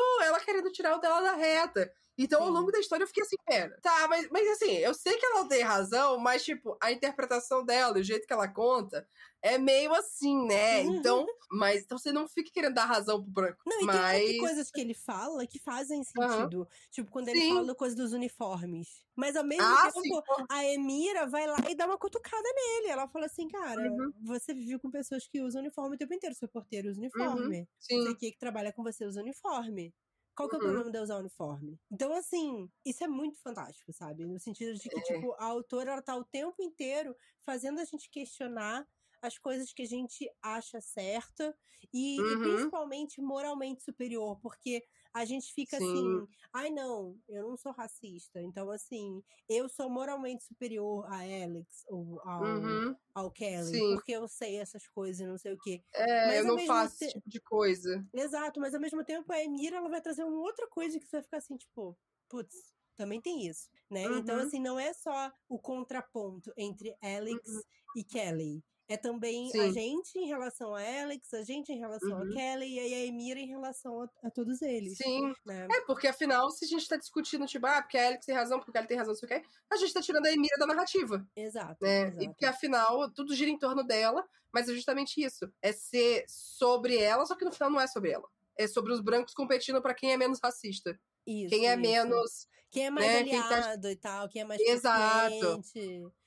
tirar o dela da reta. Então, Sim. ao longo da história, eu fiquei assim, pera. Tá, mas, mas assim, eu sei que ela tem razão, mas, tipo, a interpretação dela, o jeito que ela conta, é meio assim, né? Uhum. Então, mas então você não fica querendo dar razão pro branco. Não, e mas... tem coisas que ele fala que fazem sentido. Uhum. Tipo, quando ele sim. fala coisa dos uniformes. Mas ao mesmo ah, tempo, sim. a Emira vai lá e dá uma cutucada nele. Ela fala assim, cara, uhum. você vive com pessoas que usam uniforme o tempo inteiro. Seu porteiro usa uniforme. Uhum. Sim. Você aqui que trabalha com você usa uniforme. Qual que é o uhum. problema de usar uniforme? Então, assim, isso é muito fantástico, sabe? No sentido de que, é. tipo, a autora, ela tá o tempo inteiro fazendo a gente questionar as coisas que a gente acha certa e, uhum. e principalmente moralmente superior, porque a gente fica Sim. assim, ai não, eu não sou racista, então assim, eu sou moralmente superior a Alex ou ao, uhum. ao Kelly, Sim. porque eu sei essas coisas e não sei o quê. É, mas, eu não faço te... esse tipo de coisa. Exato, mas ao mesmo tempo a Emira, ela vai trazer uma outra coisa que você vai ficar assim, tipo, putz, também tem isso, né? Então, uhum. Então, assim, não é só o contraponto entre Alex uhum. e Kelly. É também Sim. a gente em relação a Alex, a gente em relação uhum. a Kelly e a Emira em relação a, a todos eles. Sim. Né? É, porque afinal, se a gente tá discutindo, tipo, ah, porque a Alex tem razão, porque ela tem razão, não sei o quê, a gente tá tirando a Emira da narrativa. Exato. Né? Exato. E porque afinal, tudo gira em torno dela, mas é justamente isso. É ser sobre ela, só que no final não é sobre ela. É sobre os brancos competindo para quem é menos racista. Isso, quem é isso. menos. Quem é mais né, aliado tá... e tal, quem é mais Exato.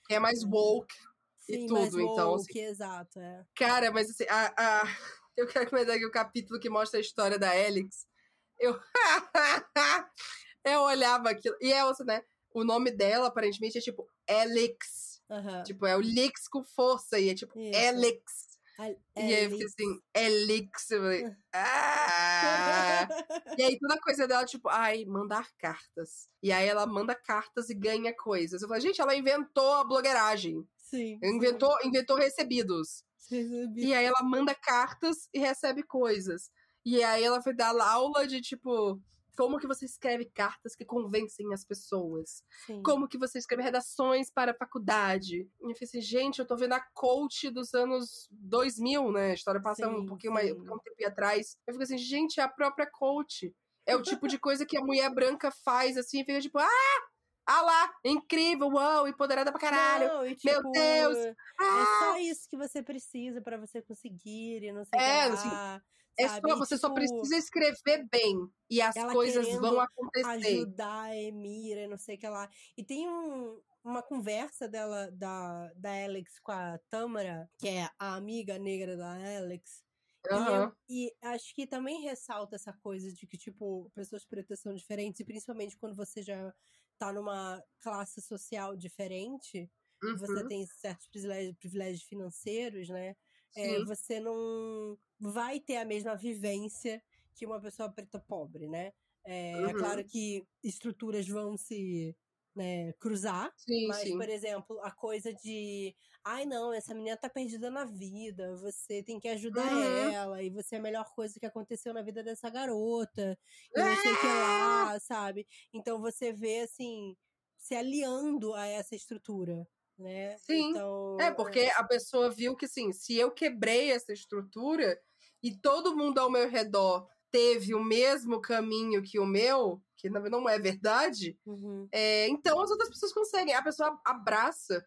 Quem é mais woke. Sim, e tudo, então. Assim, exato, é. Cara, mas assim, a, a, eu quero comentar aqui o capítulo que mostra a história da Alex. Eu. eu olhava aquilo. E é, né? O nome dela, aparentemente, é tipo Alex. Uhum. Tipo, é o Lix com força. E é tipo Isso. Alex. E aí eu fiquei assim, Elix. Eu falei, ah! e aí toda coisa dela, tipo, ai, mandar cartas. E aí ela manda cartas e ganha coisas. Eu falei, gente, ela inventou a blogueiragem. Sim. Inventou, sim. inventou recebidos. Recebido. E aí ela manda cartas e recebe coisas. E aí ela foi dar aula de tipo como que você escreve cartas que convencem as pessoas? Sim. Como que você escreve redações para a faculdade? E eu falei assim, gente, eu tô vendo a coach dos anos 2000, né? A história passa sim, um pouquinho mais, um tempo atrás. Eu fico assim, gente, é a própria coach. É o tipo de coisa que a mulher branca faz, assim, e fica tipo, ah, ah lá, incrível, uau, empoderada pra caralho. Não, e, tipo, Meu Deus. É ah! só isso que você precisa para você conseguir e não sei é, o que lá. É só, você tipo, só precisa escrever bem e as coisas vão acontecer. Ajudar a Emira, não sei o que lá. E tem um, uma conversa dela, da, da Alex com a Tamara, que é a amiga negra da Alex. Uhum. E, e, acho que também ressalta essa coisa de que, tipo, pessoas pretas são diferentes, e principalmente quando você já tá numa classe social diferente, uhum. você tem certos privilégios, privilégios financeiros, né? É, você não vai ter a mesma vivência que uma pessoa preta pobre, né? É, uhum. é claro que estruturas vão se né, cruzar. Sim, mas, sim. por exemplo, a coisa de ai não, essa menina tá perdida na vida, você tem que ajudar uhum. ela, e você é a melhor coisa que aconteceu na vida dessa garota, e não sei o que lá, é! sabe? Então você vê assim, se aliando a essa estrutura. Né? Sim. Então, é, porque é... a pessoa viu que assim, se eu quebrei essa estrutura e todo mundo ao meu redor teve o mesmo caminho que o meu, que não é verdade, uhum. é, então as outras pessoas conseguem. A pessoa abraça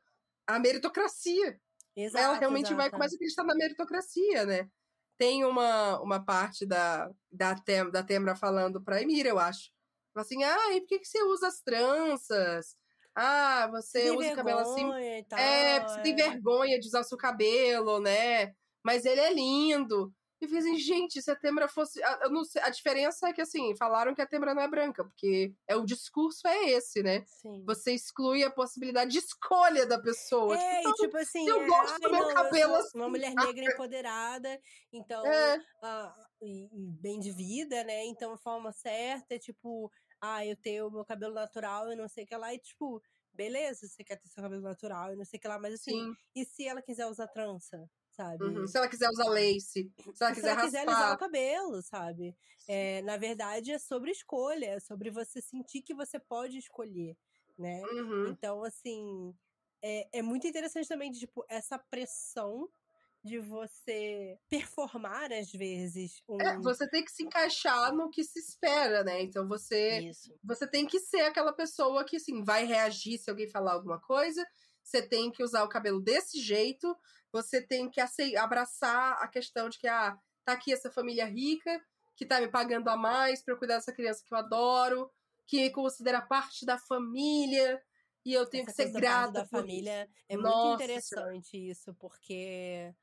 a meritocracia. Exato, Ela realmente exato. vai começar a acreditar na meritocracia, né? tem uma, uma parte da, da, Tem, da Tembra falando pra Emira, eu acho. Assim, ah, e por que, que você usa as tranças? Ah, você Tem usa o cabelo assim. e tal, É, você tem é. vergonha de usar o seu cabelo, né? Mas ele é lindo. E eu falei assim, gente, se a Tembra fosse. a- sei, a diferença é que, assim, falaram que a Tembra não é branca, porque é, o discurso é esse, né? Sim. Você exclui a possibilidade de escolha da pessoa. É, tipo, e tipo assim, eu é, gosto do "Ai, meu não, cabelo assim, Uma mulher negra empoderada, então. é, ah, e, e bem de vida, né? Então, a forma certa é tipo, ah, eu tenho o meu cabelo natural e não sei o que lá, e tipo, beleza, você quer ter seu cabelo natural e não sei o que lá, mas assim, sim. e se ela quiser usar trança, sabe? Uhum. Se ela quiser usar lace, se ela se quiser ela quiser alisar o raspar. cabelo, sabe? É, na verdade, é sobre escolha, é sobre você sentir que você pode escolher, né? Uhum. Então, assim, é, é muito interessante também, de, tipo, essa pressão de você performar, às vezes, um... É, você tem que se encaixar no que se espera, né? Então você, Isso. você tem que ser aquela pessoa que, assim, vai reagir se alguém falar alguma coisa. Você tem que usar o cabelo desse jeito. Você tem que abraçar a questão de que, ah, tá aqui essa família rica que tá me pagando a mais eu cuidar dessa criança que eu adoro, que me considera parte da família. E eu tenho Essa que ser grata da família é Nossa muito interessante isso, porque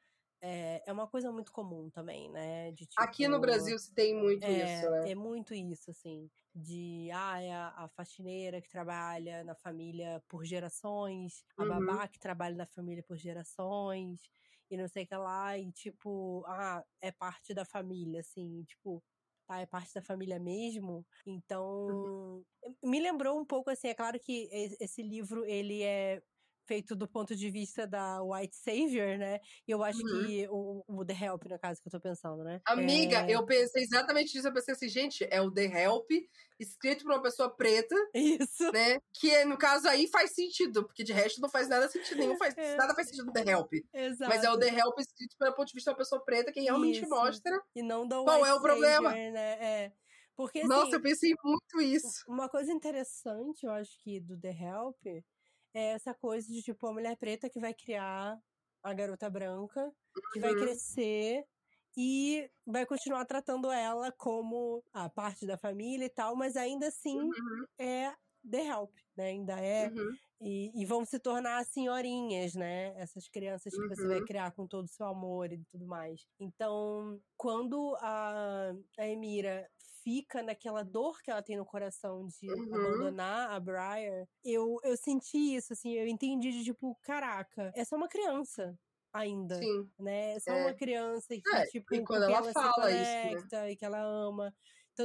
é, é uma coisa muito comum também, né? De, Aqui no tipo, Brasil se tem muito é, isso, né? é muito isso, assim, de ah, é a, a faxineira que trabalha na família por gerações, a Uhum. babá que trabalha na família por gerações, e não sei o que lá, e tipo, ah, é parte da família, assim, tipo, tá, é parte da família mesmo. Então, me lembrou um pouco assim, é claro que esse livro ele é feito do ponto de vista da White Savior, né? E eu acho Uhum. que o, o The Help, no caso, que eu tô pensando, né? Amiga, É, eu pensei exatamente nisso. Eu pensei assim, gente, é o The Help, escrito por uma pessoa preta, Isso. né? Que no caso aí faz sentido, porque de resto não faz nada sentido nenhum, faz, É. nada faz sentido no The Help. Exato. Mas é o The Help escrito pelo ponto de vista de uma pessoa preta que realmente Isso. mostra. E não da Qual White é o problema? Savior, né? É. Porque, assim, Nossa, eu pensei muito isso. Uma coisa interessante, eu acho que do The Help é essa coisa de tipo a mulher preta que vai criar a garota branca, que vai Uhum. crescer e vai continuar tratando ela como a parte da família e tal, mas ainda assim Uhum, é The Help, né? Ainda é uhum, e, e vão se tornar senhorinhas, né? Essas crianças que você vai Uhum. criar com todo o seu amor e tudo mais. Então, quando a, a Emira fica naquela dor que ela tem no coração de Uhum. abandonar a Briar, eu, eu senti isso, assim, eu entendi de tipo, caraca, é só uma criança ainda, Sim. né? É só É. uma criança que, É, tipo, e quando ela ela fala se isso, né? conecta e que ela ama.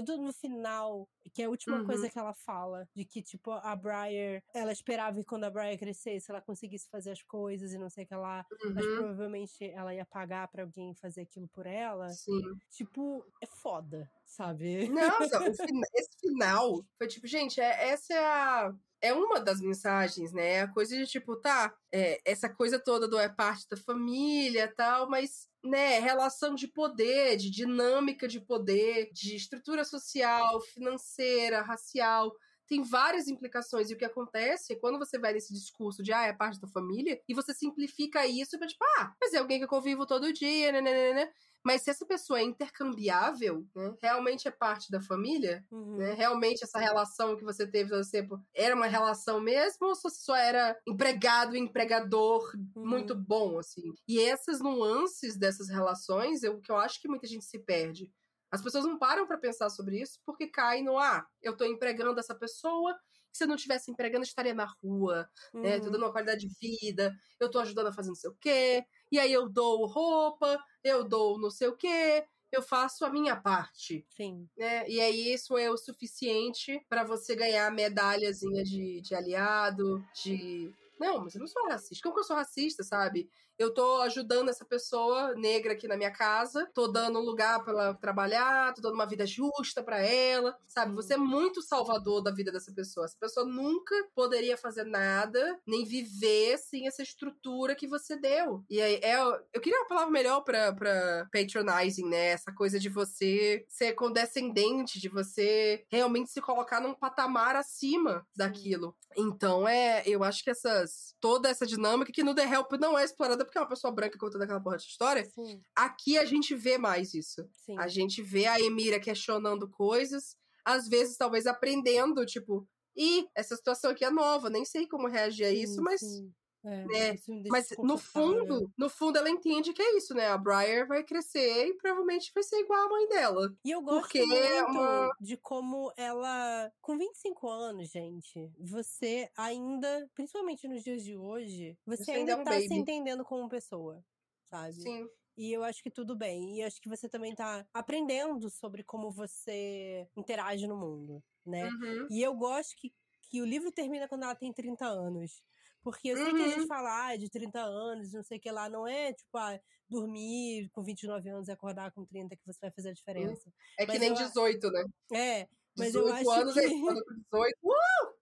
Tanto no final, que é a última Uhum. coisa que ela fala, de que, tipo, a Briar, ela esperava que quando a Briar crescesse, ela conseguisse fazer as coisas e não sei o que lá, mas Uhum, provavelmente ela ia pagar pra alguém fazer aquilo por ela. Sim. Tipo, é foda, sabe? Nossa, fina- esse final foi tipo, gente, é, essa é a. É uma das mensagens, né? A coisa de tipo, tá, é, essa coisa toda do é parte da família e tal, mas, né, relação de poder, de dinâmica de poder, de estrutura social, financeira, racial. Tem várias implicações. E o que acontece é quando você vai nesse discurso de, ah, é parte da família, e você simplifica isso pra tipo, ah, mas é alguém que eu convivo todo dia, né, né, né, né. Mas se essa pessoa é intercambiável, né, realmente é parte da família, Uhum. né, realmente essa relação que você teve todo esse tempo era uma relação mesmo, ou só era empregado e empregador Uhum. muito bom, assim? E essas nuances dessas relações, eu, que eu acho que muita gente se perde. As pessoas não param pra pensar sobre isso porque cai no, ah, eu tô empregando essa pessoa, se eu não tivesse empregando, eu estaria na rua, né? Tô Uhum. dando uma qualidade de vida, eu tô ajudando a fazer não sei o quê, e aí eu dou roupa, eu dou não sei o quê, eu faço a minha parte, Sim. né? E aí isso é o suficiente pra você ganhar medalhazinha de, de aliado, de. Não, mas eu não sou racista. Como que eu sou racista, sabe? Eu tô ajudando essa pessoa negra aqui na minha casa, tô dando um lugar pra ela trabalhar, tô dando uma vida justa pra ela, sabe? Você é muito salvador da vida dessa pessoa. Essa pessoa nunca poderia fazer nada, nem viver sem essa estrutura que você deu. E aí, é, eu queria uma palavra melhor pra, pra patronizing, né? Essa coisa de você ser condescendente, de você realmente se colocar num patamar acima daquilo. Então, é, eu acho que essas toda essa dinâmica que no The Help não é explorada porque é uma pessoa branca contando aquela porra de história. Sim. Aqui a gente vê mais isso. Sim. A gente vê a Emira questionando coisas, às vezes talvez aprendendo, tipo, e essa situação aqui é nova, nem sei como reagir a isso, Sim, mas sim. É, né, mas no desconfortável. fundo, no fundo ela entende que é isso, né? A Briar vai crescer e provavelmente vai ser igual a mãe dela. E eu gosto Porque é muito uma- de como ela, com 25 anos, gente, você ainda, principalmente nos dias de hoje, você Você ainda ainda é um tá se baby. entendendo como pessoa, sabe? Sim. E eu acho que tudo bem. E acho que você também tá aprendendo sobre como você interage no mundo, né? Uhum. E eu gosto que, que o livro termina quando ela tem 30 anos. Porque eu sei que a gente Uhum. fala, ah, de 30 anos, não sei o que lá, não é tipo, ah, dormir com 29 anos e acordar com 30 que você vai fazer a diferença. É que Mas nem eu a- 18, né? É, mas eu 18 acho anos, que- aí quando com 18. Uh!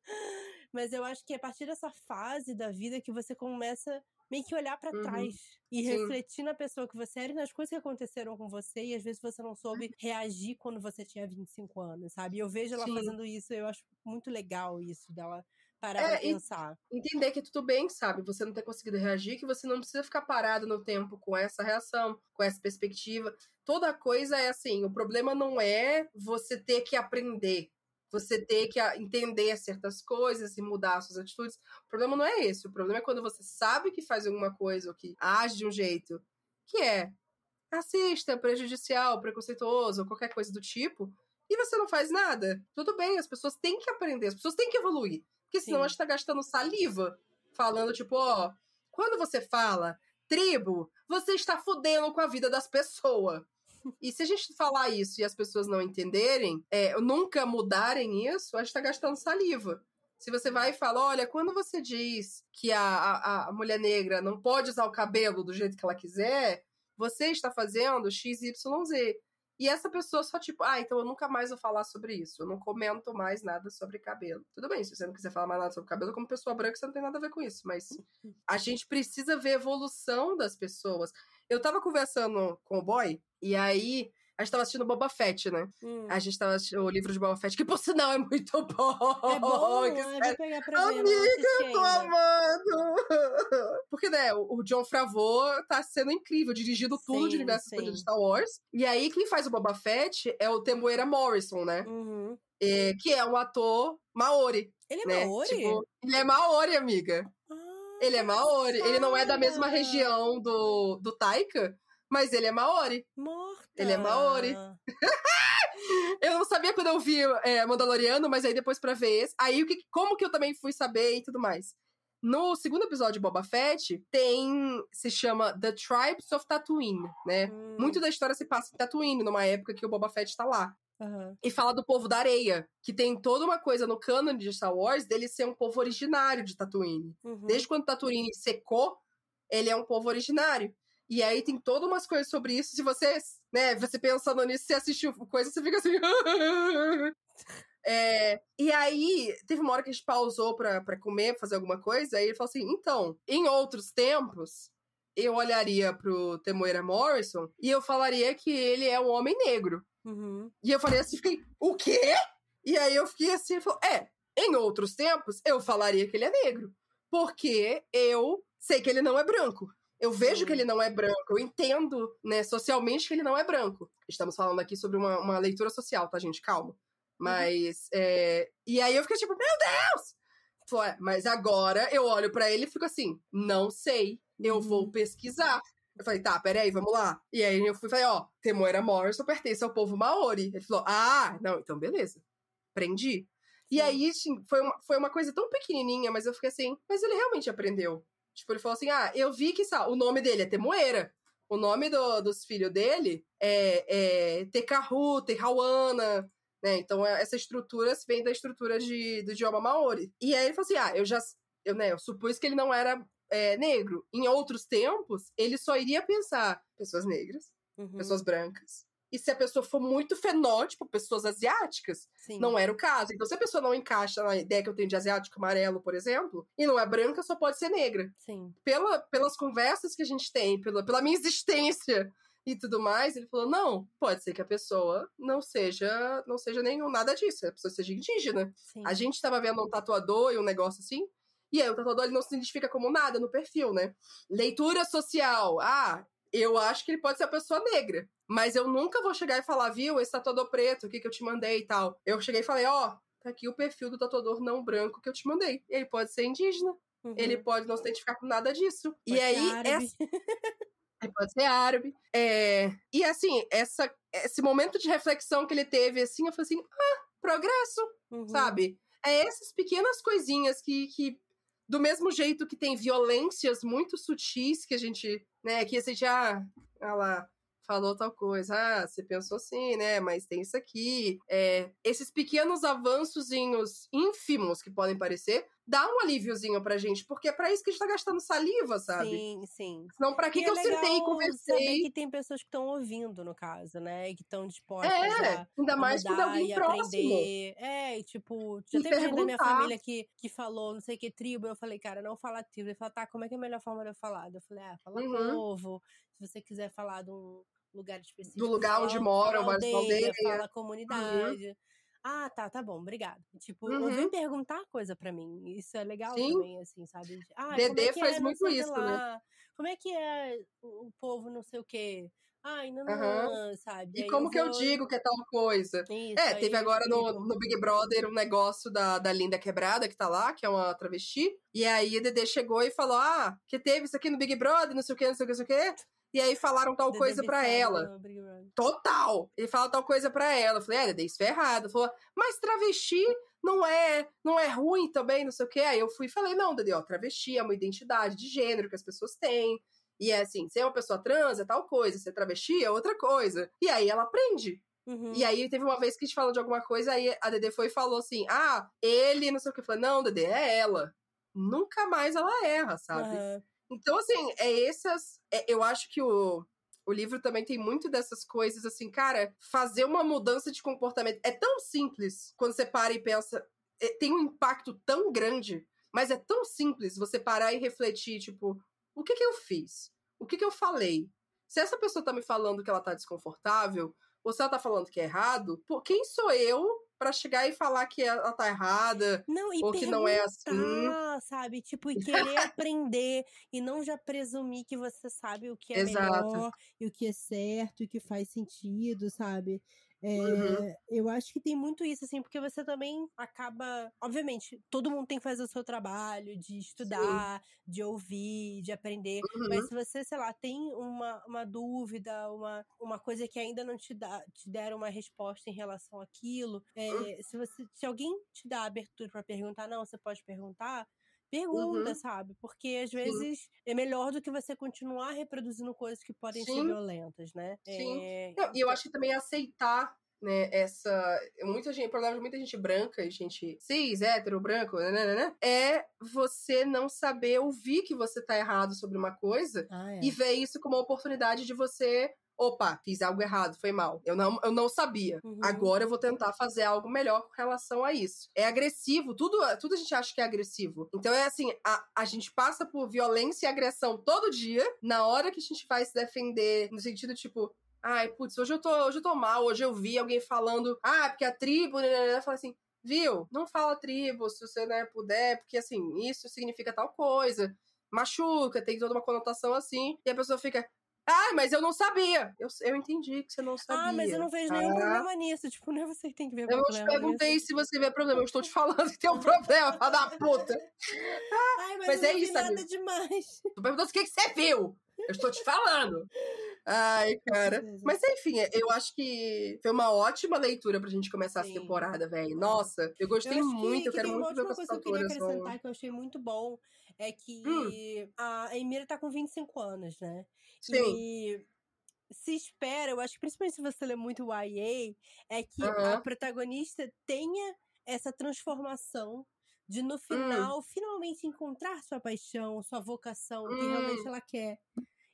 mas eu acho que é a partir dessa fase da vida que você começa meio que olhar pra Uhum. trás e Sim. refletir na pessoa que você era e nas coisas que aconteceram com você e às vezes você não soube reagir quando você tinha 25 anos, sabe? E eu vejo ela Sim. fazendo isso, eu acho muito legal isso dela parar É, pra pensar. Entender que tudo bem, sabe? Você não ter conseguido reagir, que você não precisa ficar parado no tempo com essa reação, com essa perspectiva. Toda coisa é assim: o problema não é você ter que aprender, você ter que entender certas coisas e mudar suas atitudes. O problema não é esse. O problema é quando você sabe que faz alguma coisa ou que age de um jeito que é racista, prejudicial, preconceituoso, ou qualquer coisa do tipo, e você não faz nada. Tudo bem, as pessoas têm que aprender, as pessoas têm que evoluir. Porque senão Sim. a gente tá gastando saliva falando, tipo, ó, quando você fala tribo, você está fudendo com a vida das pessoas. E se a gente falar isso e as pessoas não entenderem, é, nunca mudarem isso, a gente tá gastando saliva. Se você vai e fala, olha, quando você diz que a, a, a mulher negra não pode usar o cabelo do jeito que ela quiser, você está fazendo XYZ. E essa pessoa só, tipo, ah, então eu nunca mais vou falar sobre isso. Eu não comento mais nada sobre cabelo. Tudo bem, se você não quiser falar mais nada sobre cabelo, como pessoa branca, você não tem nada a ver com isso. Mas a gente precisa ver a evolução das pessoas. Eu tava conversando com o boy, e aí a gente tava assistindo Boba Fett, né? Hum. A gente tava assistindo o livro de Boba Fett, que por sinal é muito bom. É bom, que ah, vou pegar pra Amiga, assisti Tô amando! Porque, né, o o John Favreau tá sendo incrível, dirigindo tudo Sim, de universo de Star Wars. E aí, quem faz o Boba Fett é o Temuera Morrison, né? Uhum. É, que é um ator maori, Ele é né? Maori? Tipo, ele é maori, amiga. Ah, Ele é maori. Ele não é da mesma região do, do Taika, mas ele é maori. Morta. Ele é Maori. Eu não sabia quando eu vi é, Mandaloriano, mas aí depois pra ver esse. Aí o que, como que eu também fui saber e tudo mais. No segundo episódio de Boba Fett, tem. se chama The Tribes of Tatooine, né? Hum, Muito da história se passa em Tatooine, numa época que o Boba Fett tá lá. aham. E fala do povo da areia, que tem toda uma coisa no canon de Star Wars dele ser um povo originário de Tatooine. Uhum. Desde quando Tatooine secou, ele é um povo originário. E aí tem todas umas coisas sobre isso. Se você, né, você pensando nisso, você assistiu coisa, você fica assim. É, e aí, teve uma hora que a gente pausou pra, pra comer, fazer alguma coisa, aí ele falou assim: então, em outros tempos, eu olharia pro Temoira Morrison e eu falaria que ele é um homem negro. Uhum. E eu falei assim, fiquei, o quê? E aí eu fiquei assim, ele falou, é, em outros tempos, eu falaria que ele é negro. Porque eu sei que ele não é branco. Eu vejo que ele não é branco, eu entendo, né, socialmente que ele não é branco. Estamos falando aqui sobre uma, uma leitura social, tá, gente? Calma. Mas, é... E aí eu fiquei tipo, meu Deus! É, mas agora eu olho pra ele e fico assim, não sei, eu Uhum. vou pesquisar. Eu falei, tá, peraí, vamos lá. E aí eu fui falei, ó, Temoera Morrison pertence ao povo Maori. Ele falou, ah, não, então beleza. Prendi. E aí, assim, foi uma, foi uma coisa tão pequenininha, mas eu fiquei assim, mas ele realmente aprendeu. Tipo, ele falou assim, ah, eu vi que o nome dele é Temoeira. O nome do- dos filhos dele é, é Tekahu, Tehawana, né? Então, é- essa estrutura vem da estrutura de, do idioma Maori. E aí ele falou assim, ah, eu já, eu, né, eu supus que ele não era é, negro. Em outros tempos, ele só iria pensar pessoas negras, Uhum. pessoas brancas. E se a pessoa for muito fenótipo, pessoas asiáticas, Sim. não era o caso. Então, se a pessoa não encaixa na ideia que eu tenho de asiático amarelo, por exemplo, e não é branca, só pode ser negra. Sim. Pela, pelas conversas que a gente tem, pela, pela minha existência e tudo mais, ele falou: não, pode ser que a pessoa não seja, não seja nenhum nada disso, a pessoa seja indígena. Sim. A gente tava vendo um tatuador e um negócio assim, E aí o tatuador ele não se identifica como nada no perfil, né? Leitura social. Ah, eu acho que ele pode ser uma pessoa negra. Mas eu nunca vou chegar e falar, viu, esse tatuador preto, o que, que eu te mandei e tal. Eu cheguei e falei, ó, oh, tá aqui o perfil do tatuador não branco que eu te mandei. Ele pode ser indígena. Uhum. Ele pode não se identificar com nada disso. Pode e aí, essa... pode ser árabe. É... E assim, essa, esse momento de reflexão que ele teve, assim, eu falei assim, ah, progresso, uhum. sabe? É essas pequenas coisinhas que, que, do mesmo jeito que tem violências muito sutis que a gente, né, que a gente já, ah lá, falou tal coisa, ah, você pensou assim, né, mas tem isso aqui. É, esses pequenos avançozinhos ínfimos que podem parecer, dá um alíviozinho pra gente, porque é pra isso que a gente tá gastando saliva, sabe? Sim, sim. Não pra que, que é eu sentei e conversei. Saber que tem pessoas que estão ouvindo, no caso, né? E que estão dispostas é, a, ainda mais quando alguém próximo. Aprender. É, e tipo, já e teve gente da minha família que, que falou não sei que tribo, eu falei, cara, não fala tribo. Ele falou, tá, como é que é a melhor forma de eu falar? Eu falei, ah, fala uhum. povo. Se você quiser falar de um lugar específico. Do lugar onde moram, fala aldeia, aldeia. Fala comunidade. Uhum. Ah, tá, tá bom, obrigado. Tipo, uhum. vem perguntar coisa pra mim. Isso é legal Sim. também, assim, sabe? Ah, Dedê é faz é, muito isso, né? lá? né? Como é que é o povo não sei o quê? Ai, não, não, uhum. sabe? E aí como eu que vou... eu digo que é tal coisa? Isso, é, teve agora no, no Big Brother um negócio da, da Linda Quebrada, que tá lá, que é uma travesti. E aí a Dedê chegou e falou: Ah, que teve isso aqui no Big Brother, não sei o que, não sei o que, não sei o que e aí falaram tal coisa para ela. Total! Ele fala tal coisa para ela. Eu falei, é, Dedê, isso é errado. Falou, mas travesti não é, não é ruim também, não sei o quê. Aí eu fui e falei, não, ó, travesti é uma identidade de gênero que as pessoas têm. E é assim, ser uma pessoa trans é tal coisa, ser travesti é outra coisa. E aí ela aprende. Uhum. E aí teve uma vez que a gente falou de alguma coisa, aí a Dedê foi e falou assim: ah, ele, não sei o que. Eu falei, não, Dedê, é ela. Nunca mais ela erra, sabe? Uhum. Então, assim, é essas. É, eu acho que o, o livro também tem muito dessas coisas, assim, cara, fazer uma mudança de comportamento. É tão simples quando você para e pensa. É, tem um impacto tão grande, mas é tão simples você parar e refletir, tipo, o que que eu fiz? O que que eu falei? Se essa pessoa tá me falando que ela tá desconfortável, ou se ela tá falando que é errado, quem sou eu para chegar e falar que ela tá errada não, ou que não é assim. sabe? Tipo, e querer aprender e não já presumir que você sabe o que é Exato. melhor e o que é certo e o que faz sentido, sabe? É, uhum. Eu acho que tem muito isso, assim, porque você também acaba. Obviamente, todo mundo tem que fazer o seu trabalho de estudar, Sim. de ouvir, de aprender. Uhum. Mas se você, sei lá, tem uma, uma dúvida, uma, uma coisa que ainda não te, dá, te deram uma resposta em relação àquilo, é, uhum. se, você, se alguém te dá abertura para perguntar, não, você pode perguntar pergunta, uhum. sabe? Porque às vezes Sim. é melhor do que você continuar reproduzindo coisas que podem Sim. ser violentas, né? Sim. É... Não, e eu acho que também aceitar né, essa. Muita gente, problema de muita gente branca, gente cis, hétero, branco, né, né, né, né, é você não saber ouvir que você tá errado sobre uma coisa ah, é. e ver isso como uma oportunidade de você opa, fiz algo errado, foi mal. Eu não, eu não sabia. Uhum. Agora eu vou tentar fazer algo melhor com relação a isso. É agressivo, tudo, tudo a gente acha que é agressivo. Então é assim, a, a gente passa por violência e agressão todo dia, na hora que a gente vai se defender, no sentido tipo, ai, putz, hoje eu tô, hoje eu tô mal, hoje eu vi alguém falando, ah, porque a tribo, né, né, né fala assim, viu? Não fala tribo, se você né, puder, porque assim, isso significa tal coisa. Machuca, tem toda uma conotação assim, e a pessoa fica, ah, mas eu não sabia. Eu, eu entendi que você não sabia. Ah, mas eu não vejo nenhum ah. problema nisso. Tipo, não é você que tem que ver eu problema. Eu te perguntei nisso. se você vê problema. Eu estou te falando que tem um problema, filha da puta. Ai, mas, mas eu é não isso, vi nada demais. Tu perguntou o que, que você viu. Eu estou te falando. Ai, cara. Mas enfim, eu acho que foi uma ótima leitura pra gente começar Sim. essa temporada, velho. Nossa, eu gostei eu muito, que, eu quero muito ver com essa coisa que eu queria acrescentar que eu achei muito bom é que hum. a Emira tá com 25 anos, né? Sim. E se espera, eu acho que principalmente se você lê muito YA, é que uhum. a protagonista tenha essa transformação de no hum. final hum. finalmente encontrar sua paixão, sua vocação, o que realmente hum. ela quer.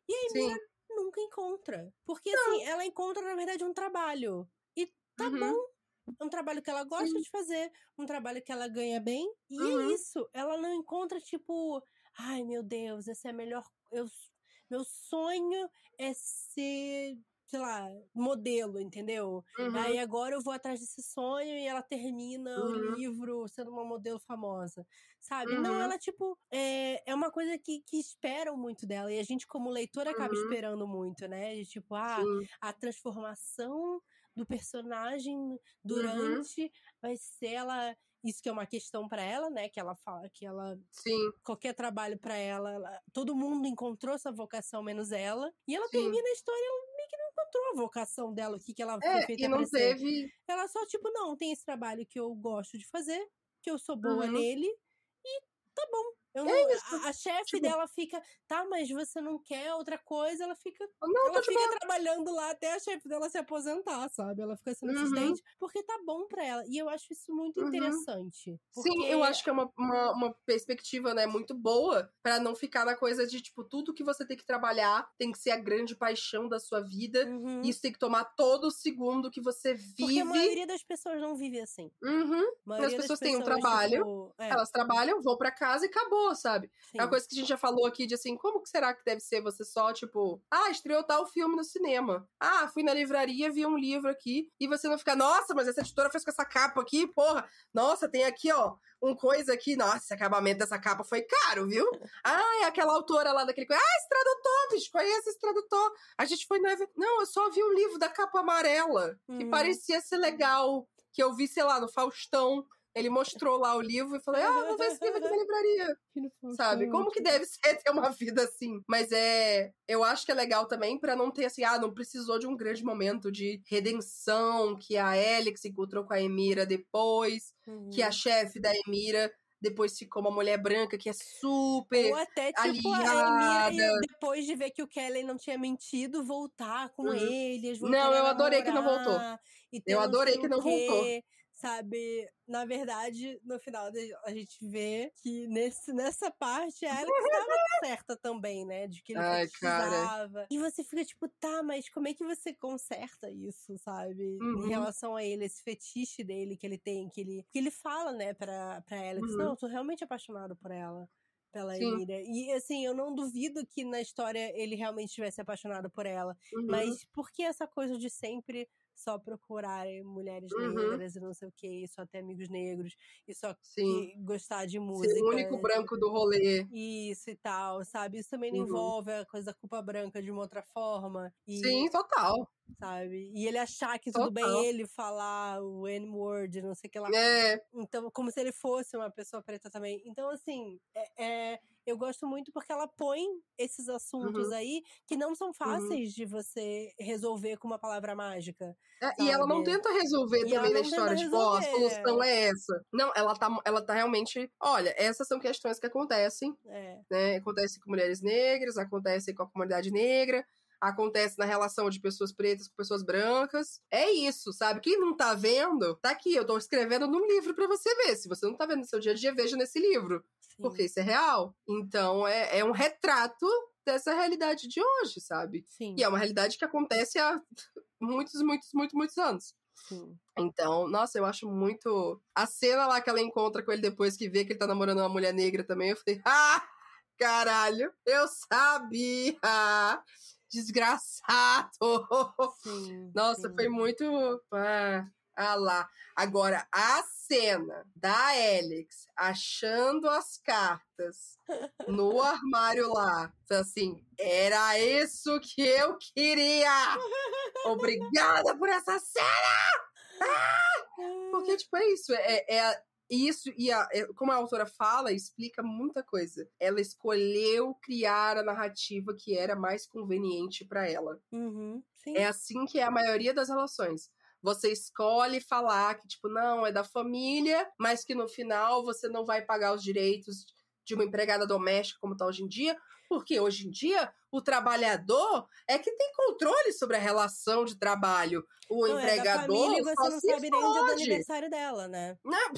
E a Emira Sim. nunca encontra. Porque Não. assim, ela encontra, na verdade, um trabalho. E tá uhum. bom. É um trabalho que ela gosta Sim. de fazer, um trabalho que ela ganha bem. E é uhum. é isso. Ela não encontra, tipo, ai meu Deus, essa é a melhor. Eu, meu sonho é ser sei lá, modelo, entendeu? Uhum. Aí agora eu vou atrás desse sonho e ela termina o Uhum. livro sendo uma modelo famosa, sabe? Uhum. Não, ela, tipo, é, é uma coisa que, que esperam muito dela. E a gente, como leitor, acaba Uhum. esperando muito, né? De, tipo, ah, Sim. a transformação do personagem Uhum. durante vai ser ela. Isso que é uma questão pra ela, né? Que ela fala que ela Sim. qualquer trabalho pra ela, ela- todo mundo encontrou essa vocação menos ela. E ela Sim. termina a história, ela meio que não encontrou a vocação dela, o que, que ela foi É, feita e não teve. Ela só, tipo, não, tem esse trabalho que eu gosto de fazer, que eu sou boa Uhum. nele, e tá bom. Eu É não- isso, a, a chefe tipo- dela fica, tá, mas você não quer outra coisa, ela fica Não, ela fica boa. trabalhando lá até a chefe dela se aposentar, sabe? Ela fica sendo Uhum. assistente porque tá bom pra ela. E eu acho isso muito Uhum. interessante. Sim, eu porque- acho que é uma, uma, uma perspectiva, né, muito boa pra não ficar na coisa de, tipo, tudo que você tem que trabalhar tem que ser a grande paixão da sua vida. Uhum. Isso tem que tomar todo segundo que você Porque a vive. maioria das pessoas não vive assim. Uhum. A maioria das pessoas têm um pessoas, trabalho, tipo, é, Elas trabalham, vão pra casa e acabou, sabe? sim. É uma coisa que a gente já falou aqui de assim, como que será que deve ser você só, tipo, ah, estreou tal filme no cinema. Ah, fui na livraria, vi um livro aqui, e você não fica, nossa, mas essa editora fez com essa capa aqui, porra. Nossa, tem aqui, ó, um coisa aqui. Nossa, esse acabamento dessa capa foi caro, viu? Ah, é aquela autora lá daquele coisa. Ah, esse tradutor, bicho, conhece esse tradutor. A gente foi evento. Não, eu só vi um livro da capa amarela, que Uhum. parecia ser legal, que eu vi, sei lá, no Faustão. Ele mostrou lá o livro e falei, ah, vou ver esse livro aqui na livraria sabe? Como que deve ser ter uma vida assim? Mas é, eu acho que é legal também pra não ter assim, ah, não precisou de um grande momento de redenção que a Alex encontrou com a Emira depois, Uhum. que a chefe da Emira depois ficou uma mulher branca que é super Ou até, tipo, a aliada. Emira, depois de ver que o Kelly não tinha mentido, voltar com Uhum. ele. eles Não, eu a adorei que não voltou. Eu adorei que não voltou. Sabe, na verdade, no final a gente vê que nesse, nessa parte a Alex estava certa também, né? De que ele Ai, cara. precisava. E você fica tipo, tá, mas como é que você conserta isso, sabe? Uhum. Em relação a ele, esse fetiche dele que ele tem, que ele, que ele fala, né, pra, pra Alex, Uhum. não, eu tô realmente apaixonado por ela. Pela Sim. Emira. E assim, eu não duvido que na história ele realmente tivesse apaixonado por ela. Uhum. Mas por que essa coisa de sempre só procurarem mulheres Uhum. negras e não sei o que, e só ter amigos negros, e só Sim. gostar de música? Ser o único branco do rolê. Isso e tal, sabe? Isso também não Uhum. envolve a coisa da culpa branca de uma outra forma. E, Sim, total. Sabe? E ele achar que tudo Total. bem ele falar o N-word, não sei o que lá. É, Então, como se ele fosse uma pessoa preta também. Então, assim, é, é- eu gosto muito porque ela põe esses assuntos Uhum. aí que não são fáceis de você resolver com uma palavra mágica. É, e ela não tenta resolver E também na história, tipo, ó, a resolver. solução é essa. Não, ela tá, ela tá realmente. Olha, essas são questões que acontecem, É. né? Acontecem com mulheres negras, acontecem com a comunidade negra, acontece na relação de pessoas pretas com pessoas brancas. É isso, sabe? Quem não tá vendo, tá aqui. Eu tô escrevendo num livro pra você ver. Se você não tá vendo no seu dia a dia, veja nesse livro. sim. Porque isso é real. Então, é, é um retrato dessa realidade de hoje, sabe? Sim. E é uma realidade que acontece há muitos, muitos, muitos, muitos anos. sim. Então, nossa, eu acho muito. A cena lá que ela encontra com ele depois que vê que ele tá namorando uma mulher negra também, eu falei, ah, caralho, eu sabia! Desgraçado! Sim, Nossa, sim. foi muito. Ah, ah lá. Agora, a cena da Alex achando as cartas no armário lá. Assim, era isso que eu queria! Obrigada por essa cena! Porque, tipo, é isso. É, é a- isso, e a- é- como a autora fala, explica muita coisa. Ela escolheu criar a narrativa que era mais conveniente pra ela. Uhum. É assim que é a maioria das relações. Você escolhe falar que, tipo, não, é da família, mas que no final você não vai pagar os direitos de uma empregada doméstica como tá hoje em dia, porque hoje em dia o trabalhador é que tem controle sobre a relação de trabalho. O Não, é da empregador família e você não se sabe nem o dia do aniversário dela, né? Não,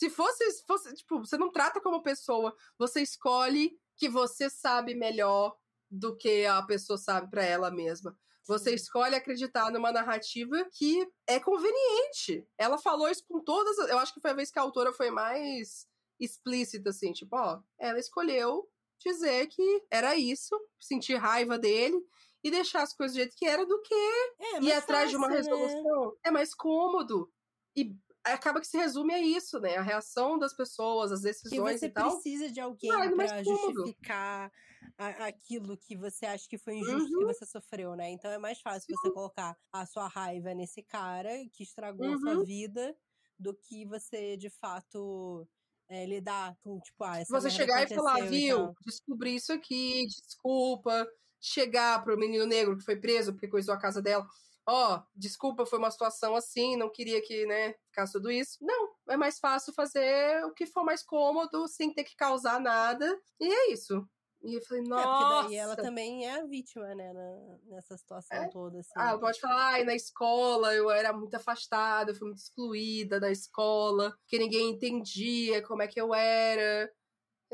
se fosse, se fosse, tipo, você não trata como pessoa, você escolhe que você sabe melhor do que a pessoa sabe pra ela mesma. Você escolhe acreditar numa narrativa que é conveniente. Ela falou isso com todas. as- Eu acho que foi a vez que a autora foi mais explícita, assim, tipo, ó, ela escolheu dizer que era isso, sentir raiva dele. e deixar as coisas do jeito que era do que é, ir atrás fácil, de uma né? resolução. Né? É mais cômodo. E acaba que se resume a isso, né? A reação das pessoas, as decisões e, você tal. precisa de alguém ah, para justificar a, aquilo que você acha que foi injusto uhum. que você sofreu, né? Então é mais fácil você colocar a sua raiva nesse cara que estragou uhum. a sua uhum. vida do que você de fato é, lidar com, tipo, ah, essa Você chegar e falar, viu, então. descobri isso aqui, desculpa. Chegar pro menino negro que foi preso porque coisou a casa dela ó, oh, desculpa, foi uma situação assim, não queria que, né, ficasse tudo isso. Não, é mais fácil fazer o que for mais cômodo, sem ter que causar nada. E é isso. E eu falei, nossa. É, porque daí ela também é a vítima, né, na, nessa situação é. toda. Assim. Ah, pode falar, ai, na escola eu era muito afastada, eu fui muito excluída da escola, que ninguém entendia como é que eu era.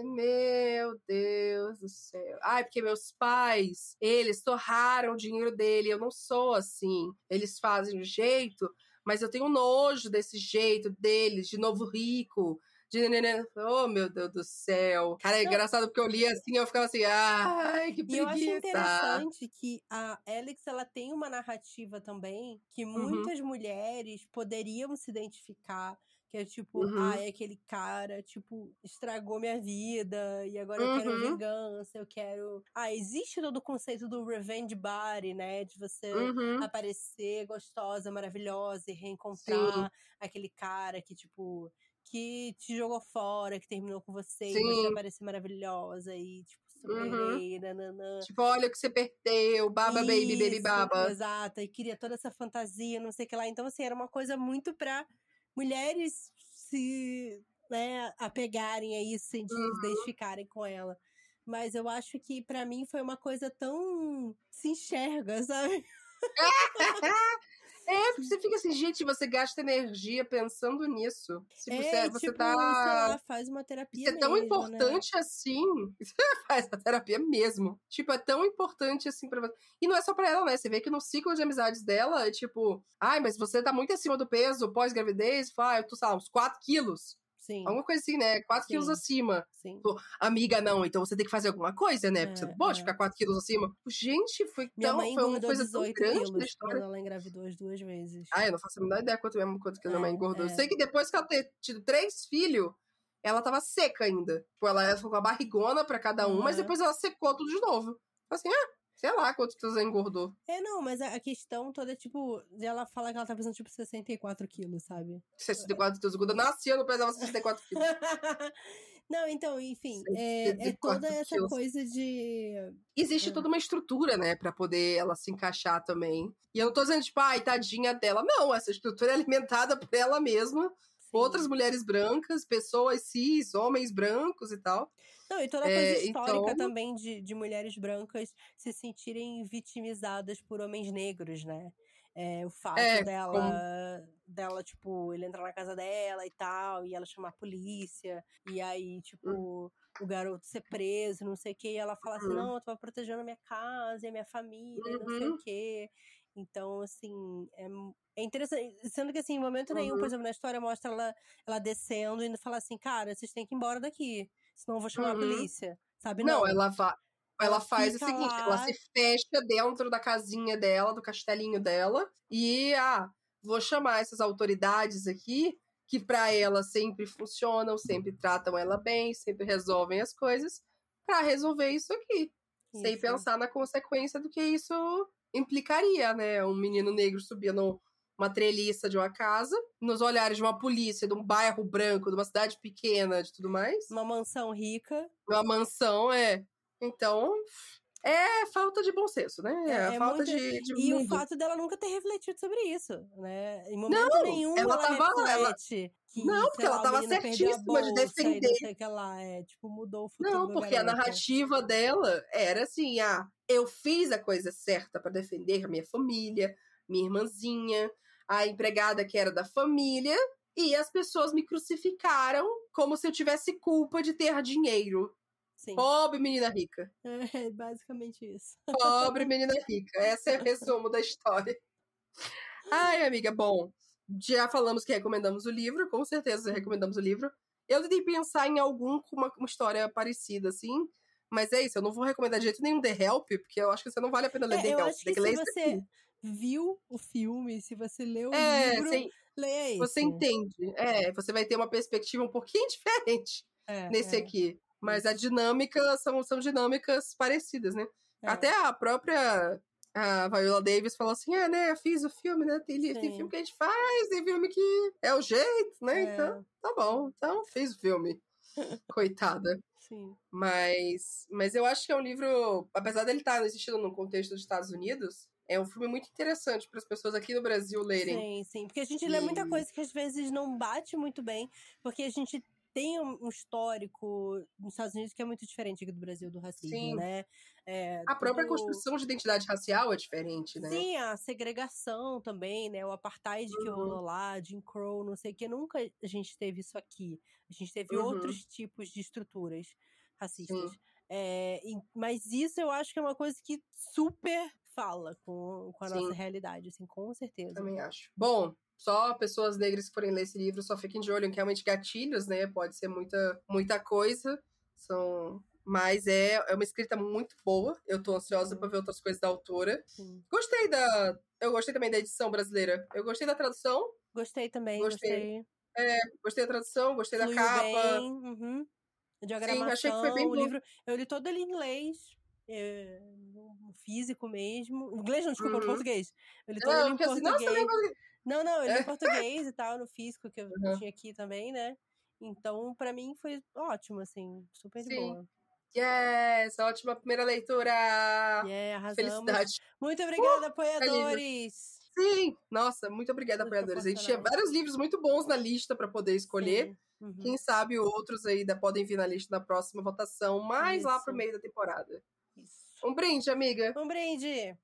Meu Deus do céu. Ai, porque meus pais, eles torraram o dinheiro dele. Eu não sou assim. Eles fazem o jeito, mas eu tenho nojo desse jeito deles, de novo rico. De... Oh, meu Deus do céu. Cara, é engraçado porque eu li assim, eu ficava assim, ai, que preguiça. E eu acho interessante que a Alex, ela tem uma narrativa também que uhum. muitas uhum. mulheres poderiam se identificar que é tipo, uhum. ah, é aquele cara, tipo, estragou minha vida e agora uhum. eu quero uhum. vingança, eu quero. Ah, existe todo o conceito do revenge body, né? De você uhum. aparecer gostosa, maravilhosa e reencontrar Sim. aquele cara que, tipo, que te jogou fora, que terminou com você Sim. e você aparecer maravilhosa e, tipo, superei, uhum. nananã. Tipo, olha o que você perdeu, baba Isso, baby, baby baba. Exato, e queria toda essa fantasia, não sei o que lá. Então, assim, era uma coisa muito pra mulheres se né, apegarem a isso, se uhum. identificarem com ela. Mas eu acho que para mim foi uma coisa tão se enxerga, sabe? É, porque você fica assim, gente, você gasta energia pensando nisso. Se é, você, você tipo, tá. Lá, faz uma terapia. Isso é tão mesmo, né? importante né? assim. faz a terapia mesmo. Tipo, é tão importante assim pra você. E não é só pra ela, né? Você vê que no ciclo de amizades dela é tipo, ai, mas você tá muito acima do peso pós-gravidez, ah, eu tô, sei lá, uns 4 quilos. Sim. Alguma coisa assim, né? 4 quilos acima. Sim. Pô, amiga, não, então você tem que fazer alguma coisa, né? Porque é, você não pode é. ficar 4 quilos acima. Gente, foi Minha tão. Mãe foi uma coisa tão grande quilos história. ela engravidou as duas vezes. Ah, eu não faço a menor ideia quanto mesmo quanto que a minha mãe é, engordou. É. Eu sei que depois que ela ter tido três filhos, ela tava seca ainda. Tipo, ela ficou com a barrigona pra cada um, uhum. mas depois ela secou tudo de novo. Assim, ah, Sei lá quantos quilos ela engordou. É, não, mas a questão toda é, tipo, ela falar que ela tá pesando, tipo, 64 quilos, sabe? 64 quilos. Quando eu nasci, eu não pesava 64 quilos. não, então, enfim, é, é, toda essa quilos. coisa de... Existe é. toda uma estrutura, né, pra poder ela se encaixar também. E eu não tô dizendo, tipo, ai, tadinha dela. Não, essa estrutura é alimentada por ela mesma outras mulheres brancas, pessoas cis, homens brancos e tal. Não, e toda a coisa é, histórica então... também de, de mulheres brancas se sentirem vitimizadas por homens negros, né? É, o fato é, dela, como... dela, tipo, ele entrar na casa dela e tal, e ela chamar a polícia, e aí, tipo, hum. o garoto ser preso, não sei o que, e ela fala assim, uhum. não, eu tô protegendo a minha casa e a minha família, uhum. não sei o uhum. que. Então, assim, é, é interessante. Sendo que, assim, em momento uhum. nenhum, por uhum. exemplo, na história mostra ela, ela descendo e fala assim, cara, vocês têm que ir embora daqui, senão eu vou chamar uhum. a polícia. Sabe? Não, não ela vai. Ela, ela faz o seguinte, lá... ela se fecha dentro da casinha dela, do castelinho dela, e ah, vou chamar essas autoridades aqui, que para ela sempre funcionam, sempre tratam ela bem, sempre resolvem as coisas, para resolver isso aqui. Isso. Sem pensar na consequência do que isso implicaria, né? Um menino negro subindo uma treliça de uma casa, nos olhares de uma polícia, de um bairro branco, de uma cidade pequena, de tudo mais. Uma mansão rica. Uma mansão, é. Então, é falta de bom senso, né? É, é falta muito... de, de, E mundo. o fato dela nunca ter refletido sobre isso, né? Em momento não, nenhum ela, ela tava. Ela... Que, não, porque ela tava certíssima de defender. Que ela é, tipo, mudou o futuro Não, porque a narrativa dela era assim, ah, eu fiz a coisa certa para defender a minha família, minha irmãzinha, a empregada que era da família, e as pessoas me crucificaram como se eu tivesse culpa de ter dinheiro. Sim. Pobre menina rica. É basicamente isso. Pobre menina rica. Esse é o resumo da história. Ai, amiga, bom. Já falamos que recomendamos o livro, com certeza recomendamos o livro. Eu tentei pensar em algum com uma, uma história parecida, assim, Mas é isso, eu não vou recomendar de jeito nenhum The Help, porque eu acho que você não vale a pena ler É, The Help. acho que que se ler você. Viu o filme, se você leu o É, livro, você, leia esse. você entende. É, você vai ter uma perspectiva um pouquinho diferente É, nesse é, aqui. Mas a dinâmica são, são dinâmicas parecidas, né? é. Até a própria a Viola Davis falou assim: é, né? Eu fiz o filme, né? Tem, tem filme que a gente faz, tem filme que é o jeito, né? É. Então, tá bom. Então, fez o filme. Coitada. Sim. Mas, mas eu acho que é um livro, apesar dele estar existindo no contexto dos Estados Unidos, é um filme muito interessante para as pessoas aqui no Brasil lerem. Sim, sim. Porque a gente lê muita E- coisa que às vezes não bate muito bem, porque a gente tem um histórico nos Estados Unidos que é muito diferente aqui do Brasil do racismo, Sim. né? É, A própria tudo- construção de identidade racial é diferente, né? Sim, a segregação também, né? O apartheid que Uhum. rolou lá, Jim Crow, não sei o que. Nunca a gente teve isso aqui. A gente teve Uhum. outros tipos de estruturas racistas. É, e- mas isso eu acho que é uma coisa que super fala com, com a nossa Sim. realidade, assim, com certeza. Também acho. Bom, só pessoas negras que forem ler esse livro, só fiquem de olho que realmente gatilhos, né? Pode ser muita, muita coisa. São. Mas é, é uma escrita muito boa. Eu tô ansiosa Sim. pra ver outras coisas da autora. Sim. Gostei da. Eu gostei também da edição brasileira. Eu gostei da tradução. Gostei também, Gostei. gostei. Gostei da tradução, gostei da capa. bem. Uhum. Diagramação, achei que foi bem o bom. livro. Eu li todo ele em inglês. É, no físico mesmo. Inglês não, desculpa, no Uhum. português. Eu li todo Não, ele em assim, português. eu Não, não, ele É. em português e tal, no físico, que eu Uhum. tinha aqui também, né? Então, pra mim, foi ótimo, assim, super Sim. boa. Yes, ótima primeira leitura. Yeah, arrasamos. Felicidade. Muito obrigada, apoiadores! Sim, nossa, muito obrigada, Muito apoiadores. A gente tinha vários livros muito bons na lista pra poder escolher. Uhum. Quem sabe outros ainda podem vir na lista da próxima votação, mais lá Isso. pro meio da temporada. Um brinde, amiga. Um brinde!